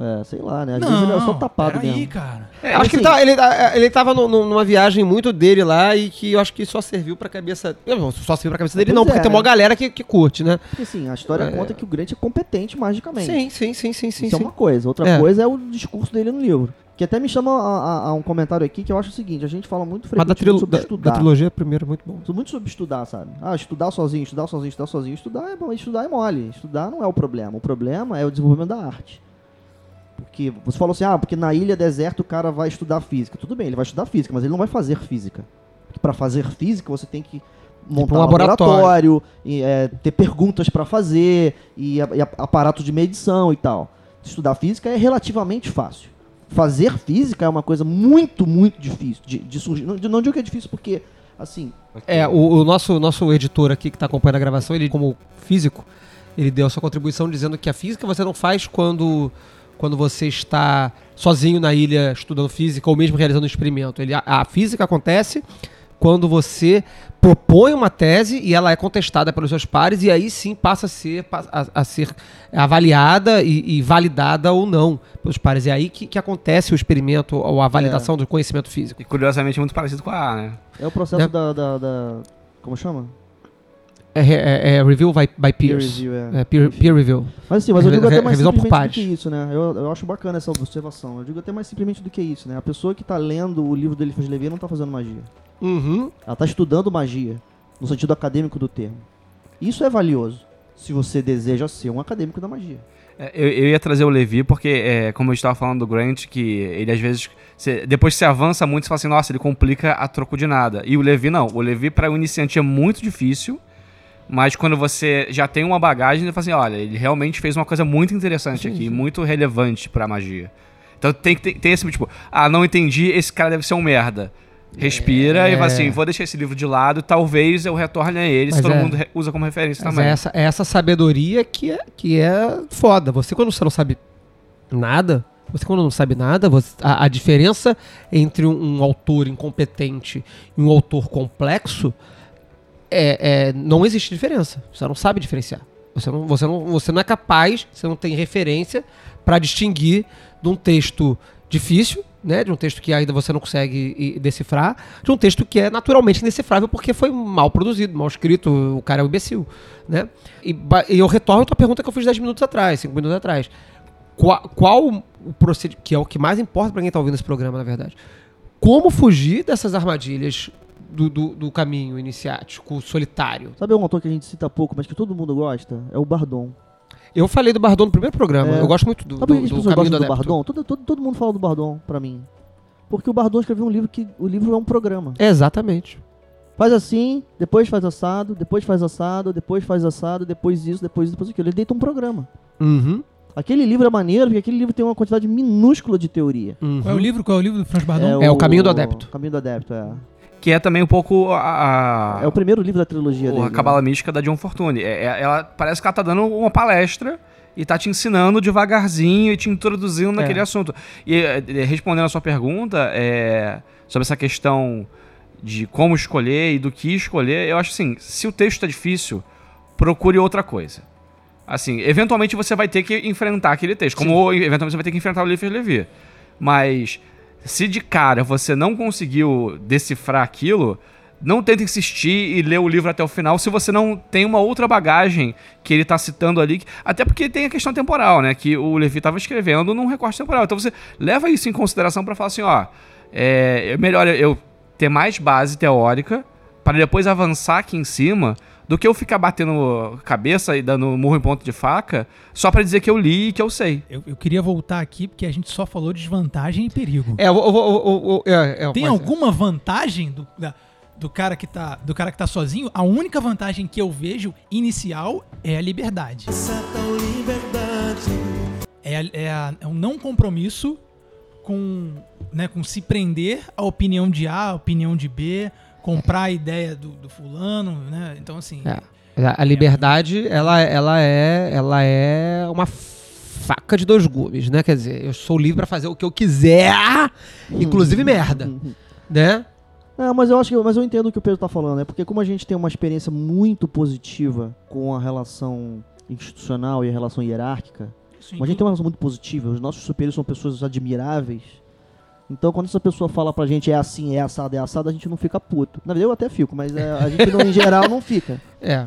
É, sei lá, né? Às vezes ele é só tapado peraí, mesmo. cara. É, acho que ele, tá, ele, ele tava no- no- numa viagem muito dele lá e que eu acho que só serviu pra cabeça. Não, só serviu pra cabeça dele, não, é, porque tem uma né? galera que, que curte, né? Porque assim, a história É. conta que o Grant é competente magicamente. Sim, sim, sim, sim, sim. Isso é sim. uma coisa. Outra É. coisa é o discurso dele no livro. Que até me chama a, a- a um comentário aqui que eu acho o seguinte: a gente fala muito frequentemente sobre da, estudar. da trilogia, primeiro, muito bom. Muito sobre estudar, sabe? Ah, estudar sozinho, estudar sozinho, estudar sozinho. Estudar é bom, estudar é mole. Estudar não é o problema. O problema é o desenvolvimento da arte. Porque você falou assim, ah, porque na ilha deserta o cara vai estudar física. Tudo bem, ele vai estudar física, mas ele não vai fazer física. Porque para fazer física você tem que montar um laboratório. laboratório, e, é, ter perguntas para fazer e, e aparato de medição e tal. Estudar física é relativamente fácil. Fazer física é uma coisa muito, muito difícil de, de surgir. Não, não digo que é difícil porque, assim, É, o, o nosso, nosso editor aqui que está acompanhando a gravação, ele, como físico, ele deu a sua contribuição dizendo que a física você não faz quando, quando você está sozinho na ilha estudando física ou mesmo realizando um experimento. Ele, a, a física acontece quando você propõe uma tese e ela é contestada pelos seus pares e aí sim passa a ser, a, a ser avaliada e, e validada ou não pelos pares. É aí que, que acontece o experimento ou a validação do conhecimento físico. E curiosamente muito parecido com a A, né? é o processo É. da, da- da- Como chama? É, é- é review by, by peers. review, é. É, peer, peer review. Mas assim, mas eu digo até mais revisão simplesmente do que isso, né? Eu, eu acho bacana essa observação. Eu digo até mais simplesmente do que isso, né? A pessoa que tá lendo o livro do Eliphas Levi não tá fazendo magia. Uhum. Ela tá estudando magia, no sentido acadêmico do termo. Isso é valioso, se você deseja ser um acadêmico da magia. É, Eu, eu ia trazer o Levi porque, é, como eu estava falando do Grant, que ele às vezes, você- depois que você avança muito, você fala assim, nossa, ele complica a troco de nada. E o Levi não. O Levi, para o iniciante, é muito difícil. Mas quando você já tem uma bagagem, ele fala assim, olha, ele realmente fez uma coisa muito interessante aqui, muito relevante pra magia. Então tem que ter, tem esse tipo, ah, não entendi, esse cara deve ser um merda. Respira e fala assim, vou deixar esse livro de lado, talvez eu retorne a ele, se todo é- mundo usa como referência Mas também. é essa, é essa sabedoria que é, que é foda. Você, quando você não sabe nada, você, quando não sabe nada, você- a, a diferença entre um, um autor incompetente e um autor complexo é, é- não existe diferença. Você não sabe diferenciar. Você não, você não, você não é capaz, você não tem referência para distinguir de um texto difícil, né, de um texto que ainda você não consegue decifrar, de um texto que é naturalmente indecifrável porque foi mal produzido, mal escrito, o cara é um imbecil, né? E, e eu retorno a tua pergunta que eu fiz 10 minutos atrás, 5 minutos atrás. Qual, qual o procedimento, que é o que mais importa para quem tá ouvindo esse programa, na verdade. Como fugir dessas armadilhas do, do, do caminho iniciático, solitário? Sabe um autor que a gente cita pouco, mas que todo mundo gosta? É o Bardon. Eu falei do Bardon no primeiro programa. É. Eu gosto muito do, Sabe do, do caminho do do. Bardon? Todo, todo, todo mundo fala do Bardon, pra mim. Porque o Bardon escreveu um livro que o livro é um programa. Exatamente. Faz assim, depois faz assado, depois faz assado, depois faz assado, depois isso, depois isso, depois aquilo. Ele deita um programa. Uhum. Aquele livro é maneiro porque aquele livro tem uma quantidade minúscula de teoria. Qual é o livro? Qual é o livro do Franz Bardon? É o Caminho do Adepto. Caminho do Adepto, é. Que é também um pouco a... a- É o primeiro livro da trilogia o- dele. a Cabala Mística da John Fortune. É- é- ela parece que ela tá dando uma palestra e tá te ensinando devagarzinho e te introduzindo naquele É. assunto. E é, é, respondendo a sua pergunta é, sobre essa questão de como escolher e do que escolher, eu acho assim, se o texto tá difícil, procure outra coisa. Assim, eventualmente você vai ter que enfrentar aquele texto, como eventualmente você vai ter que enfrentar o Liefers Levi. Mas se de cara você não conseguiu decifrar aquilo, não tenta insistir e ler o livro até o final se você não tem uma outra bagagem que ele tá citando ali. Até porque tem a questão temporal, né? Que o Levi tava escrevendo num recorte temporal. Então você leva isso em consideração para falar assim, ó, é, é melhor eu ter mais base teórica para depois avançar aqui em cima do que eu ficar batendo cabeça e dando murro em ponto de faca só para dizer que eu li e que eu sei. Eu, eu queria voltar aqui porque a gente só falou de desvantagem e perigo. É, eu é, é, Tem mas- alguma vantagem do, da- do cara que tá do cara que tá sozinho? A única vantagem que eu vejo inicial é a liberdade. É, a- é, a- é um não compromisso com, né, com se prender à opinião de A, à opinião de B, comprar a ideia do, do fulano, né? Então assim, É. A liberdade, ela, ela, é, ela é uma faca de dois gumes, né? Quer dizer, eu sou livre pra fazer o que eu quiser, inclusive merda, né? Não, mas eu acho que, mas eu entendo o que o Pedro tá falando, é porque como a gente tem uma experiência muito positiva com a relação institucional e a relação hierárquica, Sim, como a gente tem uma relação muito positiva, os nossos superiores são pessoas admiráveis. Então, quando essa pessoa fala pra gente é assim, é assado, é assado, a gente não fica puto. Na verdade, eu até fico, mas é, a gente, não, em geral, não fica. É.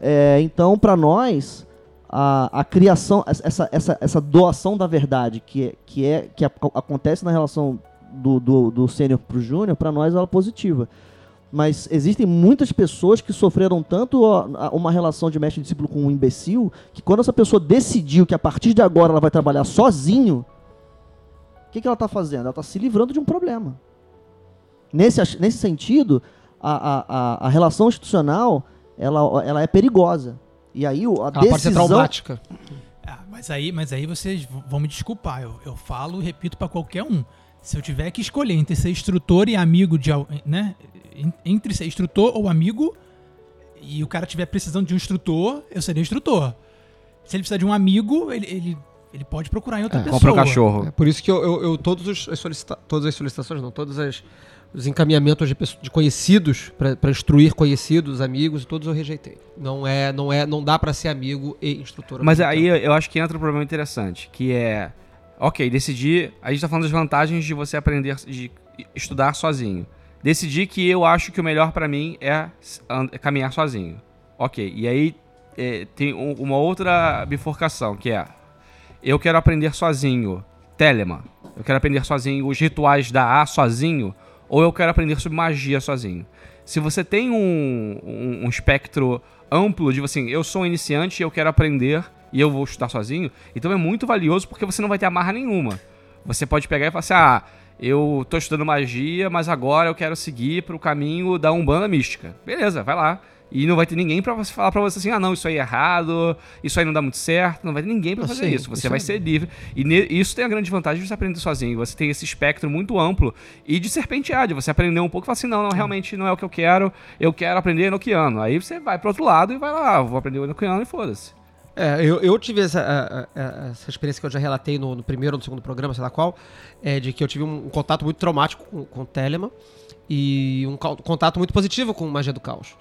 É, então, pra nós, a, a criação, essa, essa, essa doação da verdade que, é- que, é, que ac- acontece na relação do, do, do sênior pro júnior, pra nós ela é positiva. Mas existem muitas pessoas que sofreram tanto a- a- uma relação de mestre e discípulo com um imbecil, que quando essa pessoa decidiu que a partir de agora ela vai trabalhar sozinho, que, que ela está fazendo? Ela está se livrando de um problema. Nesse, nesse sentido, a, a, a, relação institucional ela, ela é perigosa. E aí a Ela decisão... pode ser traumática. Ah, mas aí, mas aí vocês vão me desculpar. Eu, eu falo e repito pra qualquer um. Se eu tiver que escolher entre ser instrutor e amigo de né? En- Entre ser instrutor ou amigo, e o cara tiver precisando de um instrutor, eu seria instrutor. Se ele precisar de um amigo, ele, ele, ele pode procurar em outra É, pessoa. Compra um cachorro. É por isso que eu, eu, eu- todos os, as solicita todas as solicitações, não, todos as, os encaminhamentos de, de conhecidos para instruir conhecidos, amigos, todos eu rejeitei. Não é, não é, não dá para ser amigo e instrutor. Mas aí tempo. eu acho que entra um problema interessante, que é. Ok, decidir. A gente tá falando das vantagens de você aprender, de estudar sozinho. Decidir que eu acho que o melhor pra mim é é caminhar sozinho. Ok, e aí é, tem um- uma outra bifurcação, que é. Eu quero aprender sozinho, Telema. Eu quero aprender sozinho os rituais da A sozinho, ou eu quero aprender sobre magia sozinho. Se você tem um, um, um espectro amplo de assim, eu sou um iniciante e eu quero aprender e eu vou estudar sozinho, então é muito valioso porque você não vai ter amarra nenhuma. Você pode pegar e falar assim, ah, eu tô estudando magia, mas agora eu quero seguir pro caminho da Umbanda Mística. Beleza, vai lá. E não vai ter ninguém pra você falar pra você assim, ah, não, isso aí é errado, isso aí não dá muito certo. Não vai ter ninguém pra Ah, fazer isso. Você isso vai é- ser livre. E ne- isso tem a grande vantagem de você aprender sozinho. Você tem esse espectro muito amplo e de serpentear, de você aprender um pouco e falar assim, não, não, realmente não é o que eu quero, eu quero aprender enoquiano. Aí você vai pro outro lado e vai lá, "Ah, vou aprender o enoquiano e foda-se. É, eu, eu tive essa, essa experiência que eu já relatei no, no primeiro ou no segundo programa, sei lá qual, é, de que eu tive um, contato muito traumático com, com o Telemann e um contato muito positivo com Magia do Caos.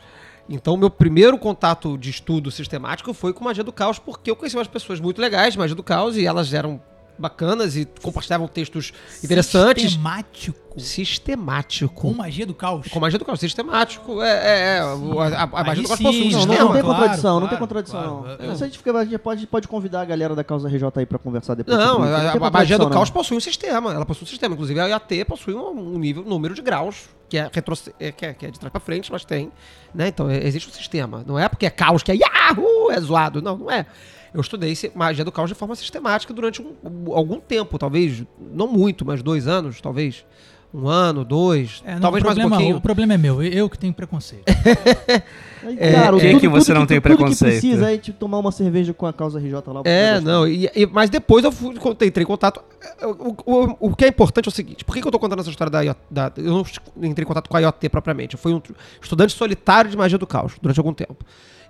Então, meu primeiro contato de estudo sistemático foi com Magia do Caos, porque eu conheci umas pessoas muito legais de Magia do Caos e elas eram bacanas e compartilhavam textos interessantes. Sistemático. Sistemático. Com magia do caos. Com magia do caos, sistemático. É, é, é, a, a- a magia do caos possui um Não, não, sistema. não tem Claro, contradição, não claro, tem contradição, claro. não. Isso a gente, fica, a gente pode, pode convidar a galera da Causa RJ aí pra conversar depois. Não, isso. a, magia do não. caos possui um sistema. Ela possui um sistema. Inclusive, a IAT possui um, um nível, um número de graus, que é, retroce- é, que é, que é de trás pra frente, mas tem. Né? Então, é- existe um sistema. Não é porque é caos que é Yahoo! É zoado. Não, não é. Eu estudei magia do caos de forma sistemática durante um- um- algum tempo, talvez, não muito, mas dois anos, talvez. Um ano, dois, É, não, talvez o mais um problema, pouquinho. O problema é meu, eu que tenho preconcito. Aí, É, cara, quem tudo- que você tudo não tem tudo preconceito? que precisa é tipo, tomar uma cerveja com a Causa RJ lá. É, pra não, e- e- mas depois eu fui, entrei em contato. O, o- o que é importante é o seguinte: por que, que eu tô contando essa história da, IoT, da- Eu não entrei em contato com a IoT propriamente. Eu fui um estudante solitário de magia do caos durante algum tempo.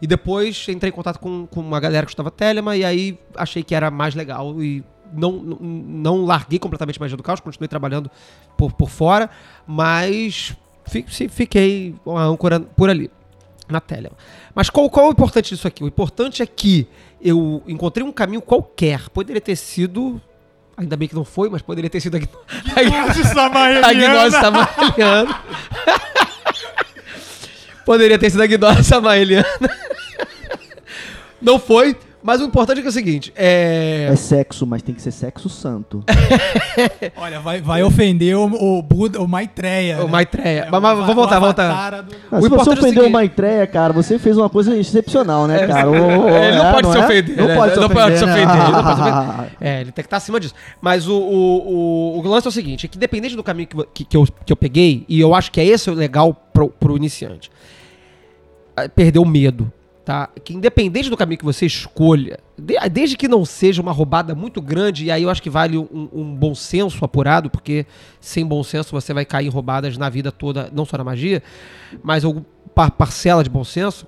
E depois entrei em contato com, com uma galera que estudava Telema e aí achei que era mais legal e não, não, não larguei completamente magia do caos, continuei trabalhando por, por fora, mas fiquei uma âncora por ali na Telema. Mas qual, qual é o importante disso aqui? O importante é que eu encontrei um caminho qualquer. Poderia ter sido. Ainda bem que não foi, mas poderia ter sido a Gno- a Gnose Samariana. a Gnose Samariana. Poderia ter sido a Gnose Samariana. Não foi, mas o importante é que é o seguinte: é. É sexo, mas tem que ser sexo santo. Olha, vai, vai ofender o, o Buda, o Maitreya. O né? Maitreya. É, Mas, mas vamos voltar, voltar. do- Ah, se você importante é o ofendeu o Maitreya, cara, você fez uma coisa excepcional, né, É, cara? Ele não é, pode se ofender. Não pode se ofender. não pode se ofender. É, ele tem que estar acima disso. Mas o, o, o, o lance é o seguinte: é que dependente do caminho que, que eu, que eu peguei, e eu acho que é esse o legal pro, pro iniciante, é perder o medo. Tá? Que independente do caminho que você escolha, de- desde que não seja uma roubada muito grande, e aí eu acho que vale um, um bom senso apurado, porque sem bom senso você vai cair em roubadas na vida toda, não só na magia, mas alguma par- parcela de bom senso.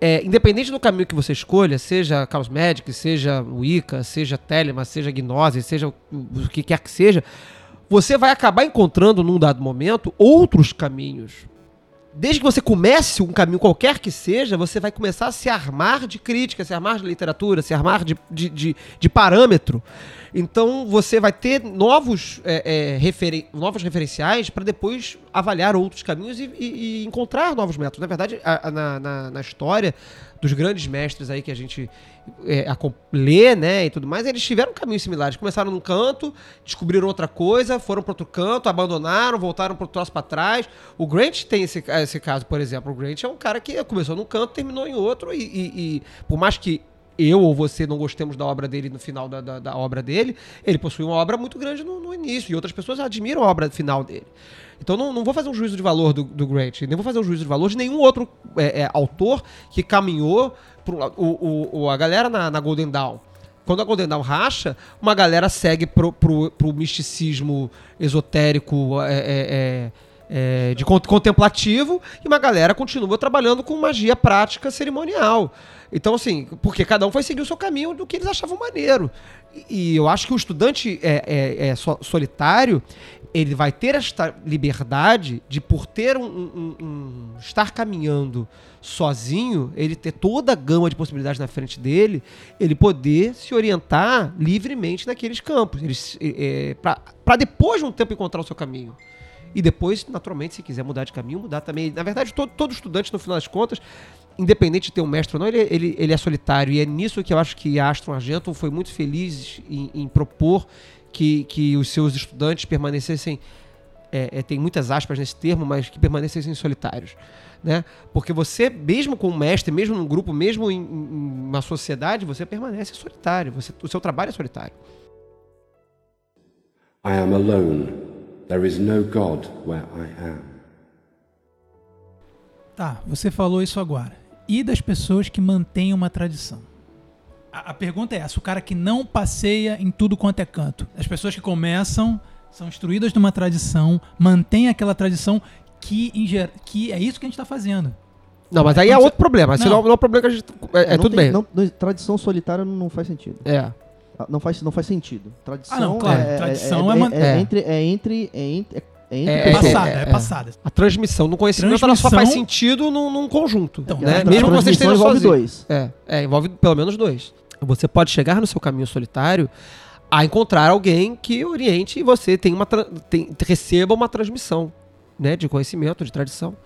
É, independente do caminho que você escolha, seja Chaos Magic, seja Wicca, seja Telema, seja Gnose, seja o que quer que seja, você vai acabar encontrando num dado momento outros caminhos. Desde que você comece um caminho qualquer que seja, você vai começar a se armar de crítica, se armar de literatura, se armar de, de, de, de parâmetro. Então você vai ter novos, é, é, novos referenciais para depois avaliar outros caminhos e, e- e encontrar novos métodos. Na verdade, a- a- na, na, na história dos grandes mestres aí que a gente é, acom- lê, né, e tudo mais, eles tiveram caminhos similares. Começaram num canto, descobriram outra coisa, foram para outro canto, abandonaram, voltaram para o troço para trás. O Grant tem esse, esse caso, por exemplo. O Grant é um cara que começou num canto, terminou em outro e, e- e por mais que eu ou você não gostemos da obra dele no final da, da, da obra dele, ele possui uma obra muito grande no, no início, e outras pessoas admiram a obra final dele. Então não, não vou fazer um juízo de valor do, do Grant, nem vou fazer um juízo de valor de nenhum outro é, é, autor que caminhou pro, o, o- a galera na, na Golden Dawn. Quando a Golden Dawn racha, uma galera segue pro, pro, pro misticismo esotérico é, é, é, é, de con- contemplativo e uma galera continua trabalhando com magia prática cerimonial. Então, assim, porque cada um foi seguir o seu caminho do que eles achavam maneiro. E, eu acho que o estudante é, é- é so- solitário, ele vai ter esta liberdade de, por ter um, um- um- estar caminhando sozinho, ele ter toda a gama de possibilidades na frente dele, ele poder se orientar livremente naqueles campos. Ele, é, para depois de um tempo encontrar o seu caminho. E depois, naturalmente, se quiser mudar de caminho, mudar também. Na verdade, todo, todo estudante, no final das contas, independente de ter um mestre ou não, ele, ele, ele é solitário. E é nisso que eu acho que Astro Argento foi muito feliz em, em propor que, que os seus estudantes permanecessem. É, é, tem muitas aspas nesse termo, mas que permanecessem solitários. Né? Porque você, mesmo com um mestre, mesmo num grupo, mesmo em, em uma sociedade, você permanece solitário. Você, o seu trabalho é solitário. I am alone. There is no God where I am. Tá, você falou isso agora. E das pessoas que mantêm uma tradição? A, a pergunta é essa: o cara que não passeia em tudo quanto é canto. As pessoas que começam, são instruídas numa tradição, mantêm aquela tradição que, em ger- que é isso que a gente está fazendo. Não, mas aí é Quando outro problema. Esse não, não é um problema que a gente. É, é Não tudo tem- bem. não- não- tradição solitária não faz sentido. É. Ah, Não faz, não faz sentido. Tradição Ah, não, claro. é, Tradição é, é é, é. entre é entre é entre é É, passada, é, passada. A transmissão do conhecimento ela só Transmissão- faz sentido num, num conjunto. Então, né? Mesmo que você transmissão esteja envolve sozinho. dois. É, é, envolve pelo menos dois. Você pode chegar no seu caminho solitário a encontrar alguém que oriente e você tem uma tem- receba uma transmissão né, de conhecimento, de tradição.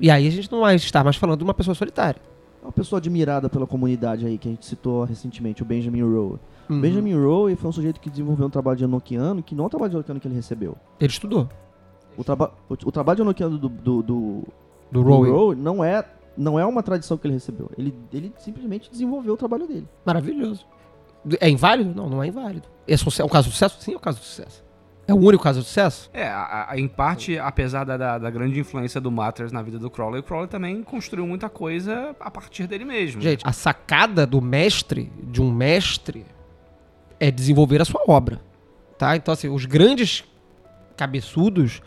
E aí a gente não vai estar mais falando de uma pessoa solitária. Uma pessoa admirada pela comunidade aí que a gente citou recentemente, o Benjamin Rowe. Uhum. Benjamin Rowe foi um sujeito que desenvolveu um trabalho de Enochiano que não é o trabalho de Enochiano que ele recebeu. Ele estudou. O, traba o, o trabalho de Enochiano do, do, do, Do Rowe. Rowe não é, não é uma tradição que ele recebeu. Ele, ele simplesmente desenvolveu o trabalho dele. Maravilhoso. É inválido? Não, não é inválido. É, é um caso de sucesso? Sim, é um caso de sucesso. É o único caso de sucesso? É, a- a- em parte, apesar da, da, da grande influência do Matters na vida do Crowley, o Crowley também construiu muita coisa a partir dele mesmo. Gente, a sacada do mestre, de um mestre, é desenvolver a sua obra. Tá? Então, assim, os grandes cabeçudos,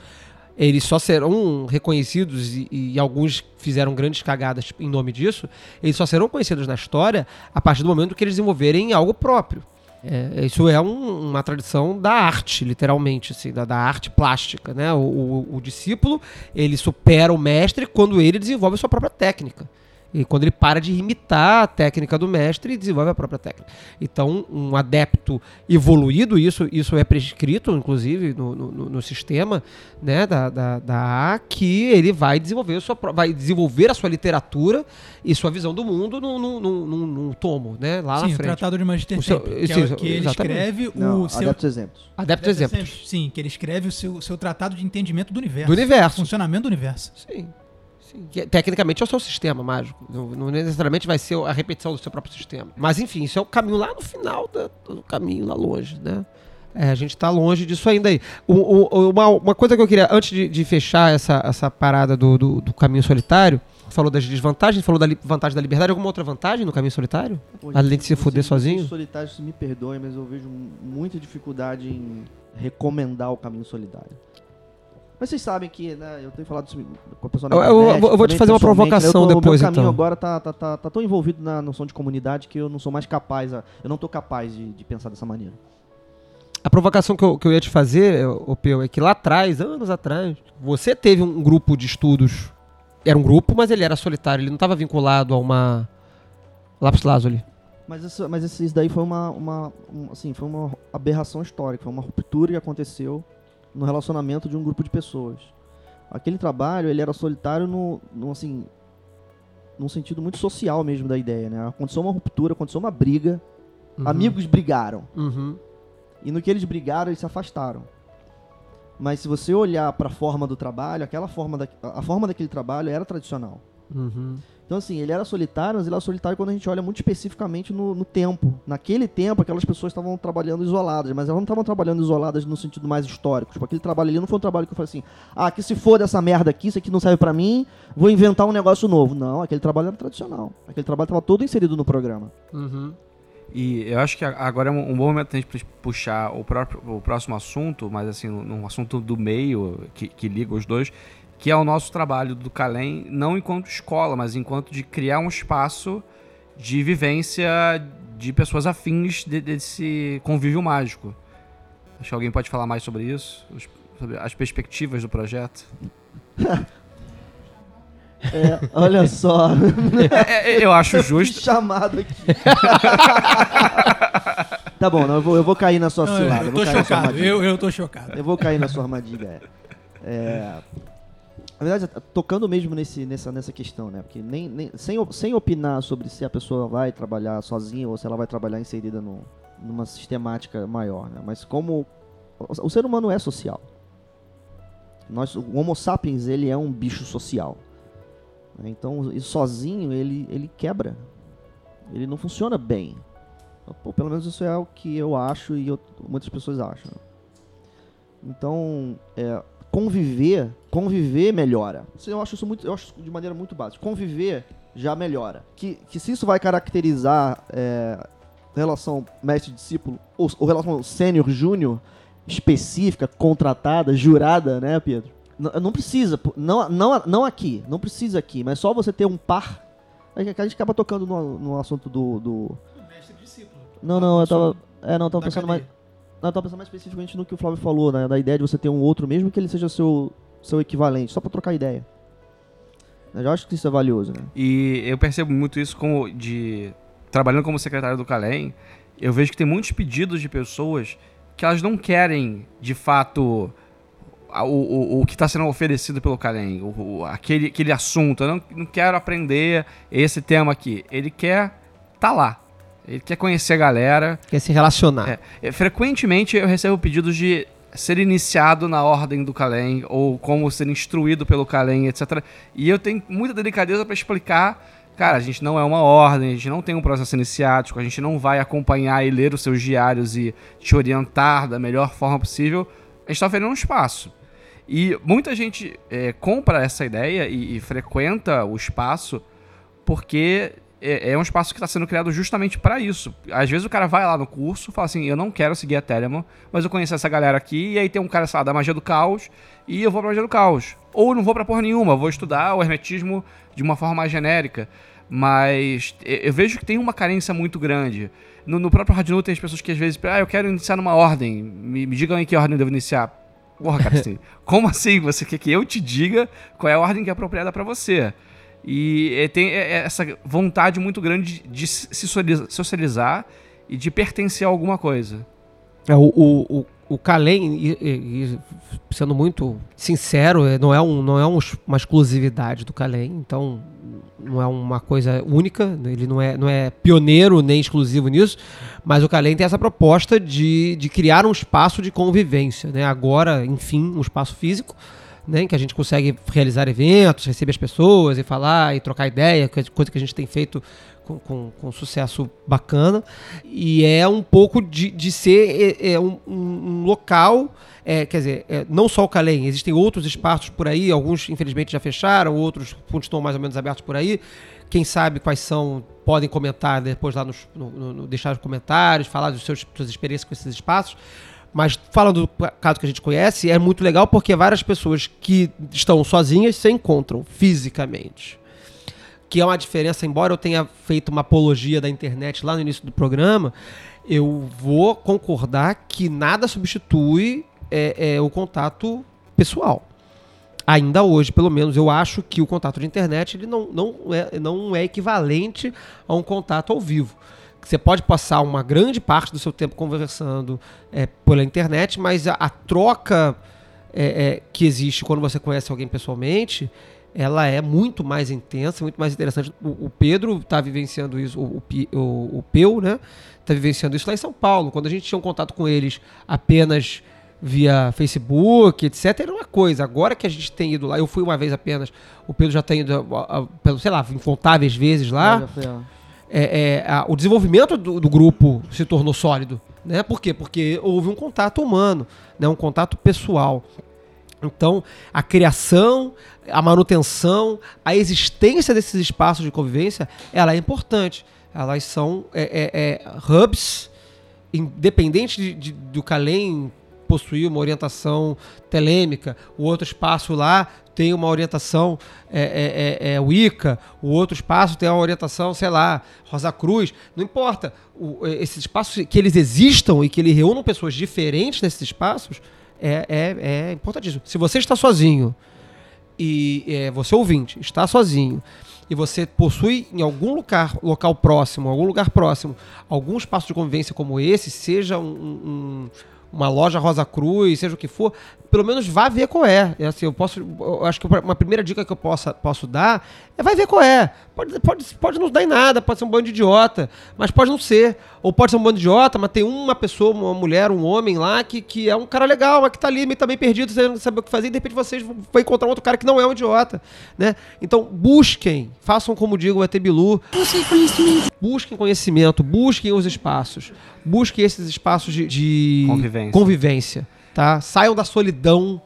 eles só serão reconhecidos, e, e alguns fizeram grandes cagadas em nome disso, eles só serão conhecidos na história a partir do momento que eles desenvolverem algo próprio. É, isso é um- uma tradição da arte, literalmente, assim, da, da arte plástica, né? O, o- o discípulo, ele supera o mestre quando ele desenvolve a sua própria técnica. E quando ele para de imitar a técnica do mestre e desenvolve a própria técnica. Então, um adepto evoluído, isso, isso é prescrito, inclusive, no, no, no sistema né, da, da, da A, que ele vai desenvolver, a sua, vai desenvolver a sua literatura e sua visão do mundo num, num, num, num- num tomo, né? Lá Sim, na o frente. Tratado de Magister O seu- Tempo, que, é o que ele exatamente. escreve Não, o seu... Adeptos Exemplos. Adeptos exemplos. Sim, que ele escreve o seu, seu tratado de entendimento do universo. Do universo. Funcionamento do universo. Sim. Que, tecnicamente é o seu sistema mágico. Não, não necessariamente vai ser a repetição do seu próprio sistema. Mas enfim, isso é o caminho lá no final da- do caminho, lá longe, né? É, a gente tá longe disso ainda aí. O- o- uma, uma coisa que eu queria, antes de, de fechar essa, essa parada do, do, do caminho solitário, falou das desvantagens, falou da vantagem da liberdade. Alguma outra vantagem no caminho solitário? Pô, Além de se fuder sozinho? vocês solitários me perdoem, mas eu vejo muita dificuldade em recomendar o caminho solidário. Mas vocês sabem que, né, eu tenho falado isso com a pessoa na Eu- eu- eu vou te fazer uma né, eu provocação depois, O meu caminho então. agora tá, tá, tá, tá tão envolvido na noção de comunidade que eu não sou mais capaz, a- eu não tô capaz de, de pensar dessa maneira. A provocação que eu, que eu ia te fazer, ô Peu, é que lá atrás, anos atrás, você teve um grupo de estudos. Era um grupo, mas ele era solitário, ele não estava vinculado a uma lápis lazuli. Mas isso, mas isso isso daí foi uma, uma, um, assim, foi uma aberração histórica, foi uma ruptura que aconteceu no relacionamento de um grupo de pessoas. Aquele trabalho, ele era solitário no, no assim, num sentido muito social mesmo da ideia, né? Aconteceu uma ruptura, aconteceu uma briga, Uhum. amigos brigaram. Uhum. E no que eles brigaram, eles se afastaram. Mas se você olhar para a forma do trabalho, aquela forma da, a forma daquele trabalho era tradicional. Uhum. Então, assim, ele era solitário, mas ele era solitário quando a gente olha muito especificamente no, no tempo. Naquele tempo, aquelas pessoas estavam trabalhando isoladas, mas elas não estavam trabalhando isoladas no sentido mais histórico. Tipo, aquele trabalho ali não foi um trabalho que eu falei assim, ah, que se for dessa merda aqui, isso aqui não serve pra mim, vou inventar um negócio novo. Não, aquele trabalho era tradicional. Aquele trabalho estava todo inserido no programa. Uhum. E eu acho que agora é um, um bom momento a gente puxar o, próprio, o próximo assunto, mas assim, num assunto do meio que, que liga os dois, que é o nosso trabalho do Calem, não enquanto escola, mas enquanto de criar um espaço de vivência de pessoas afins de- desse convívio mágico. Acho que alguém pode falar mais sobre isso, sobre as perspectivas do projeto. É, olha só. É, é, eu acho justo. chamado aqui. tá bom, não, eu, vou, eu vou cair na sua Não, eu- cilada. eu vou tô cair na sua chocado, armadilha. eu- eu tô chocado. Eu vou cair na sua armadilha. É. Na verdade, tocando mesmo nesse, nessa, nessa questão, né? Porque nem, nem, sem, sem opinar sobre se a pessoa vai trabalhar sozinha ou se ela vai trabalhar inserida no, numa sistemática maior, né? Mas como o, ser humano é social. Nós, o Homo sapiens, ele é um bicho social. Então, sozinho, ele, ele quebra. Ele não funciona bem. Pô, pelo menos isso é o que eu acho e eu- muitas pessoas acham. Então, é, conviver, conviver melhora. Eu acho isso muito, eu acho de maneira muito básica. Conviver já melhora. Que, que se isso vai caracterizar é, relação mestre-discípulo ou, ou relação sênior-júnior específica, contratada, jurada, né, Pedro? N- não precisa, não, não, não aqui, não precisa aqui, mas só você ter um par. A gente a gente acaba tocando no, no assunto do, do, não, não, eu tava. É, não, tava pensando cadeia. mais. Eu tava pensando mais especificamente no que o Flávio falou, né? Da ideia de você ter um outro, mesmo que ele seja seu, seu equivalente, só pra trocar ideia. Eu já acho que isso é valioso, né? E eu percebo muito isso como de trabalhando como secretário do Calem, eu vejo que tem muitos pedidos de pessoas que elas não querem, de fato, o, o, o que está sendo oferecido pelo Calem, o, o- aquele, aquele assunto. Eu não, não quero aprender esse tema aqui. Ele quer tá lá. Ele quer conhecer a galera. Quer se relacionar. É, é, frequentemente eu recebo pedidos de ser iniciado na ordem do Kalem ou como ser instruído pelo Kalem, etc. E eu tenho muita delicadeza para explicar, cara, a gente não é uma ordem, a gente não tem um processo iniciático, a gente não vai acompanhar e ler os seus diários e te orientar da melhor forma possível. A gente está oferecendo um espaço. E muita gente é, compra essa ideia e, e frequenta o espaço porque é, é um espaço que está sendo criado justamente para isso. Às vezes o cara vai lá no curso fala assim: eu não quero seguir a Telemann, mas eu conheço essa galera aqui, e aí tem um cara, sei lá, da magia do caos, e eu vou pra magia do caos. Ou não vou pra porra nenhuma, vou estudar o hermetismo de uma forma mais genérica. Mas e- eu vejo que tem uma carência muito grande. No, no próprio Radinu tem as pessoas que às vezes, ah, eu quero iniciar numa ordem, me, me digam em que ordem eu devo iniciar. Porra, cara, assim, como assim? Você quer que eu te diga qual é a ordem que é apropriada pra você? E é, tem é, é, essa vontade muito grande de, se socializa- socializar e de pertencer a alguma coisa. É, o, o, o, Kalem, e- e- sendo muito sincero, não é, um, não é um uma exclusividade do Kalem, então não é uma coisa única, ele não é, não é pioneiro nem exclusivo nisso, mas o Kalem tem essa proposta de, de criar um espaço de convivência, né? agora, enfim, um espaço físico, né, em que a gente consegue realizar eventos, receber as pessoas e falar e trocar ideia, é coisa que a gente tem feito com, com, com sucesso bacana. E é um pouco de, de ser é, é um, um- local, é, quer dizer, é, não só o Calem, existem outros espaços por aí, alguns infelizmente já fecharam, outros continuam mais ou menos abertos por aí. Quem sabe quais são, podem comentar depois lá nos, no, no- no- deixar os comentários, falar dos seus suas experiências com esses espaços. Mas falando do caso que a gente conhece, é muito legal porque várias pessoas que estão sozinhas se encontram fisicamente. Que é uma diferença, embora eu tenha feito uma apologia da internet lá no início do programa, eu vou concordar que nada substitui é, é, o contato pessoal. Ainda hoje, pelo menos, eu acho que o contato de internet ele não, não, é, não é equivalente a um contato ao vivo. Você pode passar uma grande parte do seu tempo conversando é, pela internet, mas a, a troca é, é, que existe quando você conhece alguém pessoalmente, ela é muito mais intensa, muito mais interessante. O, o Pedro está vivenciando isso, o, o, o, Peu, né? Está vivenciando isso lá em São Paulo. Quando a gente tinha um contato com eles apenas via Facebook, etc., era uma coisa. Agora que a gente tem ido lá, eu fui uma vez apenas, o Pedro já tem ido, ah, ah, pelo, sei lá, incontáveis vezes lá. Ó. É, é, a- o desenvolvimento do, do grupo se tornou sólido. Né? Por quê? Porque houve um contato humano, né? um contato pessoal. Então, a criação, a manutenção, a existência desses espaços de convivência, ela é importante. Elas são é, é, é, hubs, independente de, de- do Calem possuir uma orientação telêmica, o outro espaço lá tem uma orientação é, é, é, é, Wicca, o outro espaço tem uma orientação, sei lá, Rosa Cruz, não importa. O, é, esses espaços, que eles existam e que eles reúnam pessoas diferentes nesses espaços, é, é, é importantíssimo. Se você está sozinho e é, você ouvinte está sozinho e você possui em algum lugar, local próximo, algum lugar próximo, algum espaço de convivência como esse, seja um- um- uma loja Rosa Cruz, seja o que for, pelo menos vá ver qual é. É assim, eu posso, eu acho que uma primeira dica que eu possa, posso dar é vai ver qual é. Pode, pode, pode não dar em nada, pode ser um bando de idiota, mas pode não ser. Ou pode ser um bando de idiota, mas tem uma pessoa, uma mulher, um homem lá que, que é um cara legal, mas que tá ali meio, meio perdido, sem saber o que fazer, e de repente vocês vão encontrar um outro cara que não é um idiota, né? Então, busquem, façam como digo o ET Bilu. Busquem conhecimento. Busquem conhecimento, busquem os espaços. Busquem esses espaços de, de Convivência. convivência, tá? Saiam da solidão,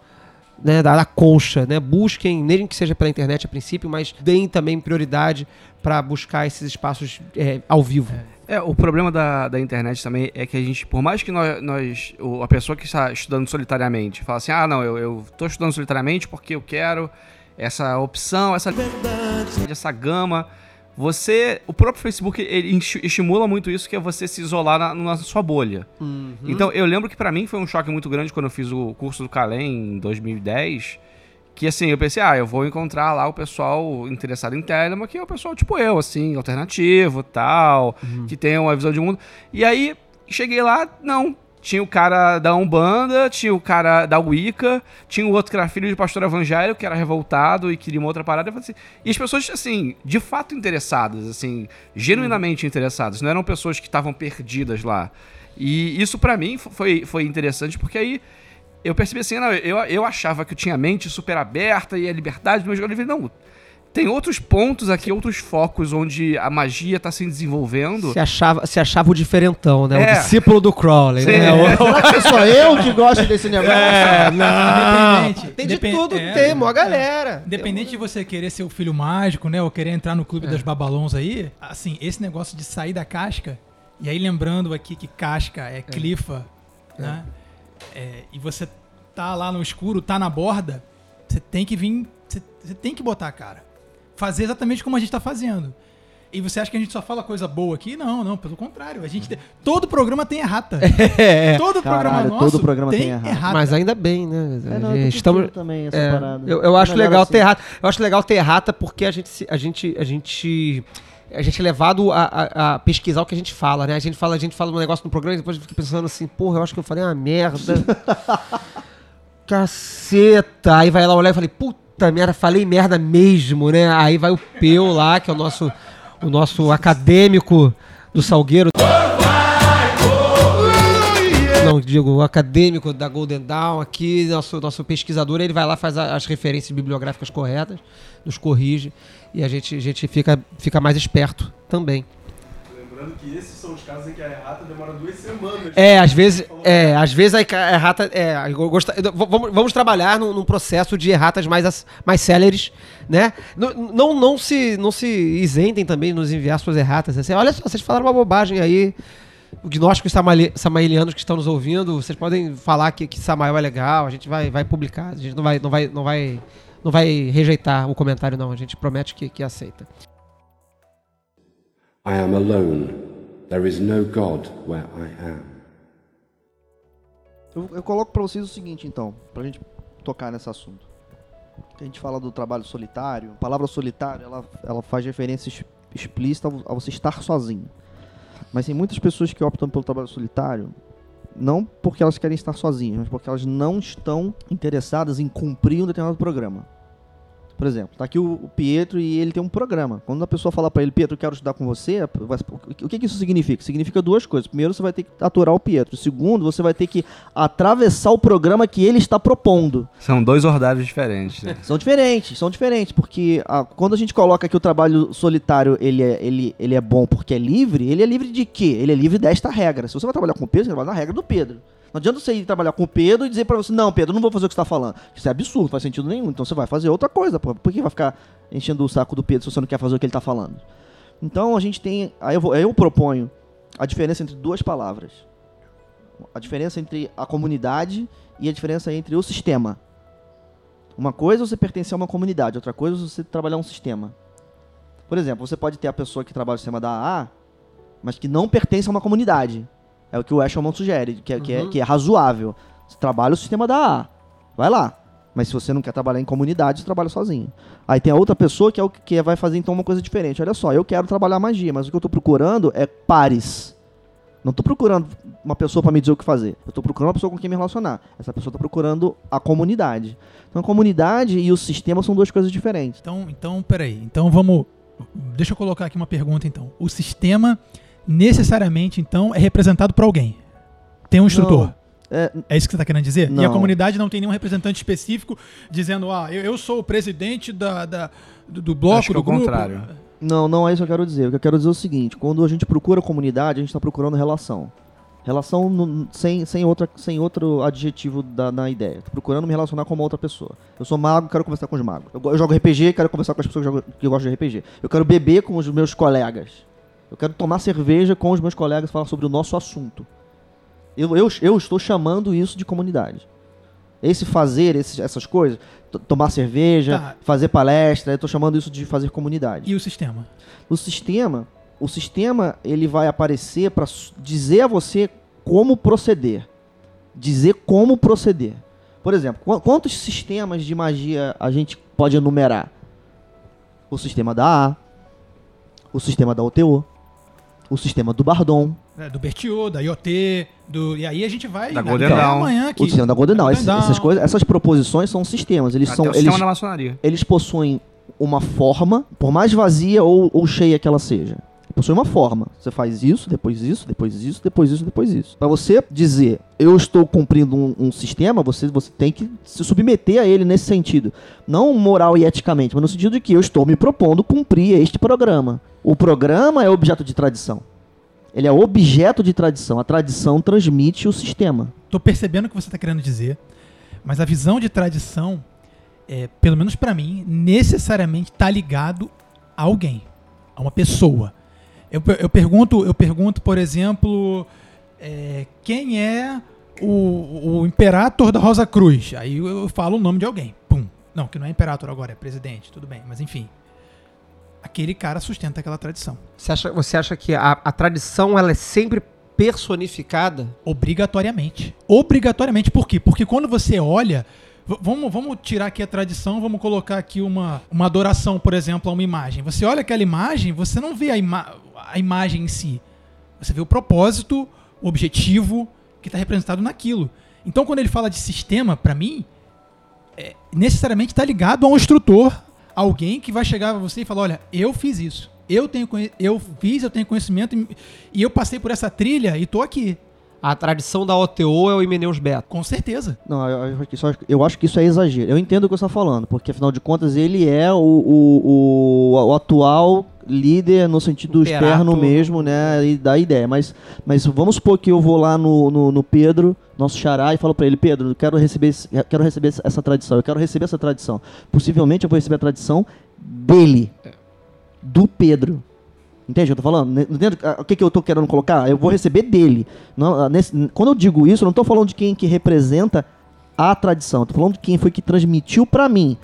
né, da, da concha, né? Busquem, nem que seja pela internet a princípio, mas deem também prioridade para buscar esses espaços é, ao vivo. É, o problema da, da internet também é que a gente, por mais que nós, nós a pessoa que está estudando solitariamente, fala assim, ah, não, eu, tô estudando solitariamente porque eu quero essa opção, essa, essa gama. Você, o próprio Facebook, ele esti- estimula muito isso, que é você se isolar na, na sua bolha. Uhum. Então, eu lembro que pra mim foi um choque muito grande quando eu fiz o curso do Calem em 2010, que assim, eu pensei, ah, eu vou encontrar lá o pessoal interessado em Telema, que é o pessoal tipo eu, assim, alternativo, tal, que tem uma visão de mundo. E aí, cheguei lá, não. Tinha o cara da Umbanda, tinha o cara da Wicca, tinha o outro que era filho de pastor evangélico, que era revoltado e queria uma outra parada. Assim, e as pessoas, assim, de fato interessadas, assim, genuinamente interessadas. Não eram pessoas que estavam perdidas lá. E isso pra mim fo- foi, foi interessante, porque aí eu percebi assim, não, eu, eu achava que eu tinha a mente super aberta e a liberdade jogo. Eu falei, não, tem outros pontos aqui, outros focos onde a magia tá se desenvolvendo. Se achava, se achava o diferentão, né? É. O discípulo do Crowley, né? O- Será que sou só eu que gosto desse negócio? É, não. Independente. Tem de Depen- tudo, é, tem, mó galera. Independente de você querer ser o filho mágico, né? Ou querer entrar no clube das babalons aí, assim, esse negócio de sair da casca, e aí lembrando aqui que casca é clifa, né? É, e você tá lá no escuro, tá na borda, você tem que vir, você, você tem que botar a cara. Fazer exatamente como a gente tá fazendo. E você acha que a gente só fala coisa boa aqui? Não, não, pelo contrário. A gente tem- todo programa tem errata. É. Todo programa Caralho, nosso todo programa tem errata. errata. Mas ainda bem, né? É, não, eu Estamos também essa é, parada. Eu, eu acho legal assim. ter errata. Eu acho legal ter errata porque a gente se- a gente a gente a gente é levado a, a- a pesquisar o que a gente fala, né? A gente fala, a gente fala um negócio no programa e depois fica pensando assim, porra, eu acho que eu falei uma merda. Caceta. Aí vai lá olhar e falei, puta merda, falei merda mesmo, né? Aí vai o Peu lá, que é o nosso o nosso acadêmico do Salgueiro. Não, digo, o acadêmico da Golden Dawn aqui, nosso, nosso pesquisador, ele vai lá, faz as referências bibliográficas corretas, nos corrige e a gente, a gente fica, fica mais esperto também. Lembrando que esses são os casos em que a errata demora duas semanas. É, às vezes, é, às vezes a erra- errata. É, vamos, vamos trabalhar num, num processo de erratas mais, mais céleres, né? Não, não, não, se, não se isentem também de nos enviar suas erratas. Assim, olha só, vocês falaram uma bobagem aí. O gnósticos samali- samaelianos que estão nos ouvindo, vocês podem falar que, que Samael é legal, a gente vai, vai publicar, a gente não vai, não vai, não vai, não vai rejeitar o comentário, não. A gente promete que, que aceita. I am alone. There is no God where I am. Eu, eu coloco pra vocês o seguinte, então, pra gente tocar nesse assunto. A gente fala do trabalho solitário. A palavra solitário, ela, ela faz referência explícita a você estar sozinho. Mas tem muitas pessoas que optam pelo trabalho solitário, não porque elas querem estar sozinhas, mas porque elas não estão interessadas em cumprir um determinado programa. Por exemplo, tá aqui o, Pietro e ele tem um programa. Quando a pessoa fala pra ele, Pietro, eu quero estudar com você, o que, que isso significa? Significa duas coisas. Primeiro, você vai ter que aturar o Pietro. Segundo, você vai ter que atravessar o programa que ele está propondo. São dois ordários diferentes. né? São diferentes, são diferentes, porque ah, quando a gente coloca que o trabalho solitário ele é, ele, ele é bom porque é livre, ele é livre de quê? Ele é livre desta regra. Se você vai trabalhar com o Pedro, você vai na regra do Pedro. Não adianta você ir trabalhar com o Pedro e dizer pra você, não, Pedro, não vou fazer o que você tá falando. Isso é absurdo, não faz sentido nenhum. Então você vai fazer outra coisa, pô. Por que vai ficar enchendo o saco do Pedro se você não quer fazer o que ele tá falando? Então a gente tem. Aí eu, vou, aí eu proponho a diferença entre duas palavras. A diferença entre a comunidade e a diferença entre o sistema. Uma coisa é você pertencer a uma comunidade, outra coisa é você trabalhar um sistema. Por exemplo, você pode ter a pessoa que trabalha no sistema da AA, mas que não pertence a uma comunidade. É o que o Eshelman sugere, que é, que, é, Uhum. que é razoável. Você trabalha o sistema da AA. Vai lá. Mas se você não quer trabalhar em comunidade, você trabalha sozinho. Aí tem a outra pessoa que é o que que vai fazer então uma coisa diferente. Olha só, eu quero trabalhar magia, mas o que eu tô procurando é pares. Não tô procurando uma pessoa para me dizer o que fazer. Eu tô procurando uma pessoa com quem me relacionar. Essa pessoa tá procurando a comunidade. Então a comunidade e o sistema são duas coisas diferentes. Então, então, peraí. Então vamos. Deixa eu colocar aqui uma pergunta então. O sistema necessariamente então é representado por alguém. Tem um instrutor. Não, é, É isso que você está querendo dizer? E a Não. comunidade não tem nenhum representante específico dizendo, ah, eu, eu sou o presidente da, da- do, do bloco, Acho que é do o grupo. contrário. Não, não é isso que eu quero dizer. O que eu quero dizer é o seguinte: quando a gente procura comunidade, a gente está procurando relação. Relação no- sem, sem, outra, sem outro adjetivo da, na ideia. Tô procurando me relacionar com uma outra pessoa. Eu sou mago, quero conversar com os magos. Eu, eu jogo RPG, quero conversar com as pessoas que, jogam- que gostam de RPG. Eu quero beber com os meus colegas. Eu quero tomar cerveja com os meus colegas e falar sobre o nosso assunto. Eu, eu, eu estou chamando isso de comunidade. Esse fazer esses- essas coisas, tomar cerveja, Tá. fazer palestra, eu estou chamando isso de fazer comunidade. E o sistema? O sistema, o sistema ele vai aparecer para dizer a você como proceder. Dizer como proceder. Por exemplo, qu- quantos sistemas de magia a gente pode enumerar? O sistema da A, o sistema da OTO, o sistema do Bardon, É, do Bertiô, da IoT, do... e aí a gente vai Da na- Golden amanhã aqui. o sistema da Golden. Essas, coisas, essas proposições são sistemas. Eles Até são o sistema eles, da maçonaria. eles possuem uma forma, por mais vazia ou, ou cheia que ela seja. Possui uma forma. Você faz isso, depois isso, depois isso, depois isso, depois isso. Para você dizer, eu estou cumprindo um, um sistema, você, você tem que se submeter a ele nesse sentido. Não moral e eticamente, mas no sentido de que eu estou me propondo cumprir este programa. O programa é objeto de tradição. Ele é objeto de tradição. A tradição transmite o sistema. Tô percebendo o que você está querendo dizer, mas a visão de tradição, é, pelo menos para mim, necessariamente está ligado a alguém, a uma pessoa. Eu, eu pergunto, eu pergunto, por exemplo, é, quem é o, o imperator da Rosa Cruz? Aí eu, eu falo o nome de alguém. Pum. Não, que não é imperator agora, é presidente, tudo bem, mas enfim. Aquele cara sustenta aquela tradição. Você acha, você acha que a, a tradição ela é sempre personificada? Obrigatoriamente. Obrigatoriamente. Por quê? Porque quando você olha. Vamos, vamos tirar aqui a tradição, vamos colocar aqui uma, uma adoração, por exemplo, a uma imagem. Você olha aquela imagem, você não vê a, ima a imagem em si. Você vê o propósito, o objetivo que está representado naquilo. Então, quando ele fala de sistema, para mim, é, necessariamente está ligado a um instrutor, alguém que vai chegar a você e falar: olha, eu fiz isso, eu tenho eu fiz, eu tenho conhecimento e- eu passei por essa trilha e tô aqui. A tradição da OTO é o Imeneus Beto. Com certeza. Não, eu, eu acho que isso- eu acho que isso é exagero. Eu entendo o que você está falando, porque afinal de contas ele é o, o, o, o atual líder no sentido Imperator. externo mesmo, né? E da ideia. Mas, mas vamos supor que eu vou lá no, no, no Pedro, nosso xará, e falo para ele: Pedro, eu quero receber, esse- eu quero receber essa tradição, eu quero receber essa tradição. Possivelmente eu vou receber a tradição dele, do Pedro. Entende o que eu tô falando? Entende ah, o que, que eu tô querendo colocar? Eu vou receber dele. Não, ah, nesse- quando eu digo isso, eu não tô falando de quem que representa a tradição. Eu tô falando de quem foi que transmitiu pra mim.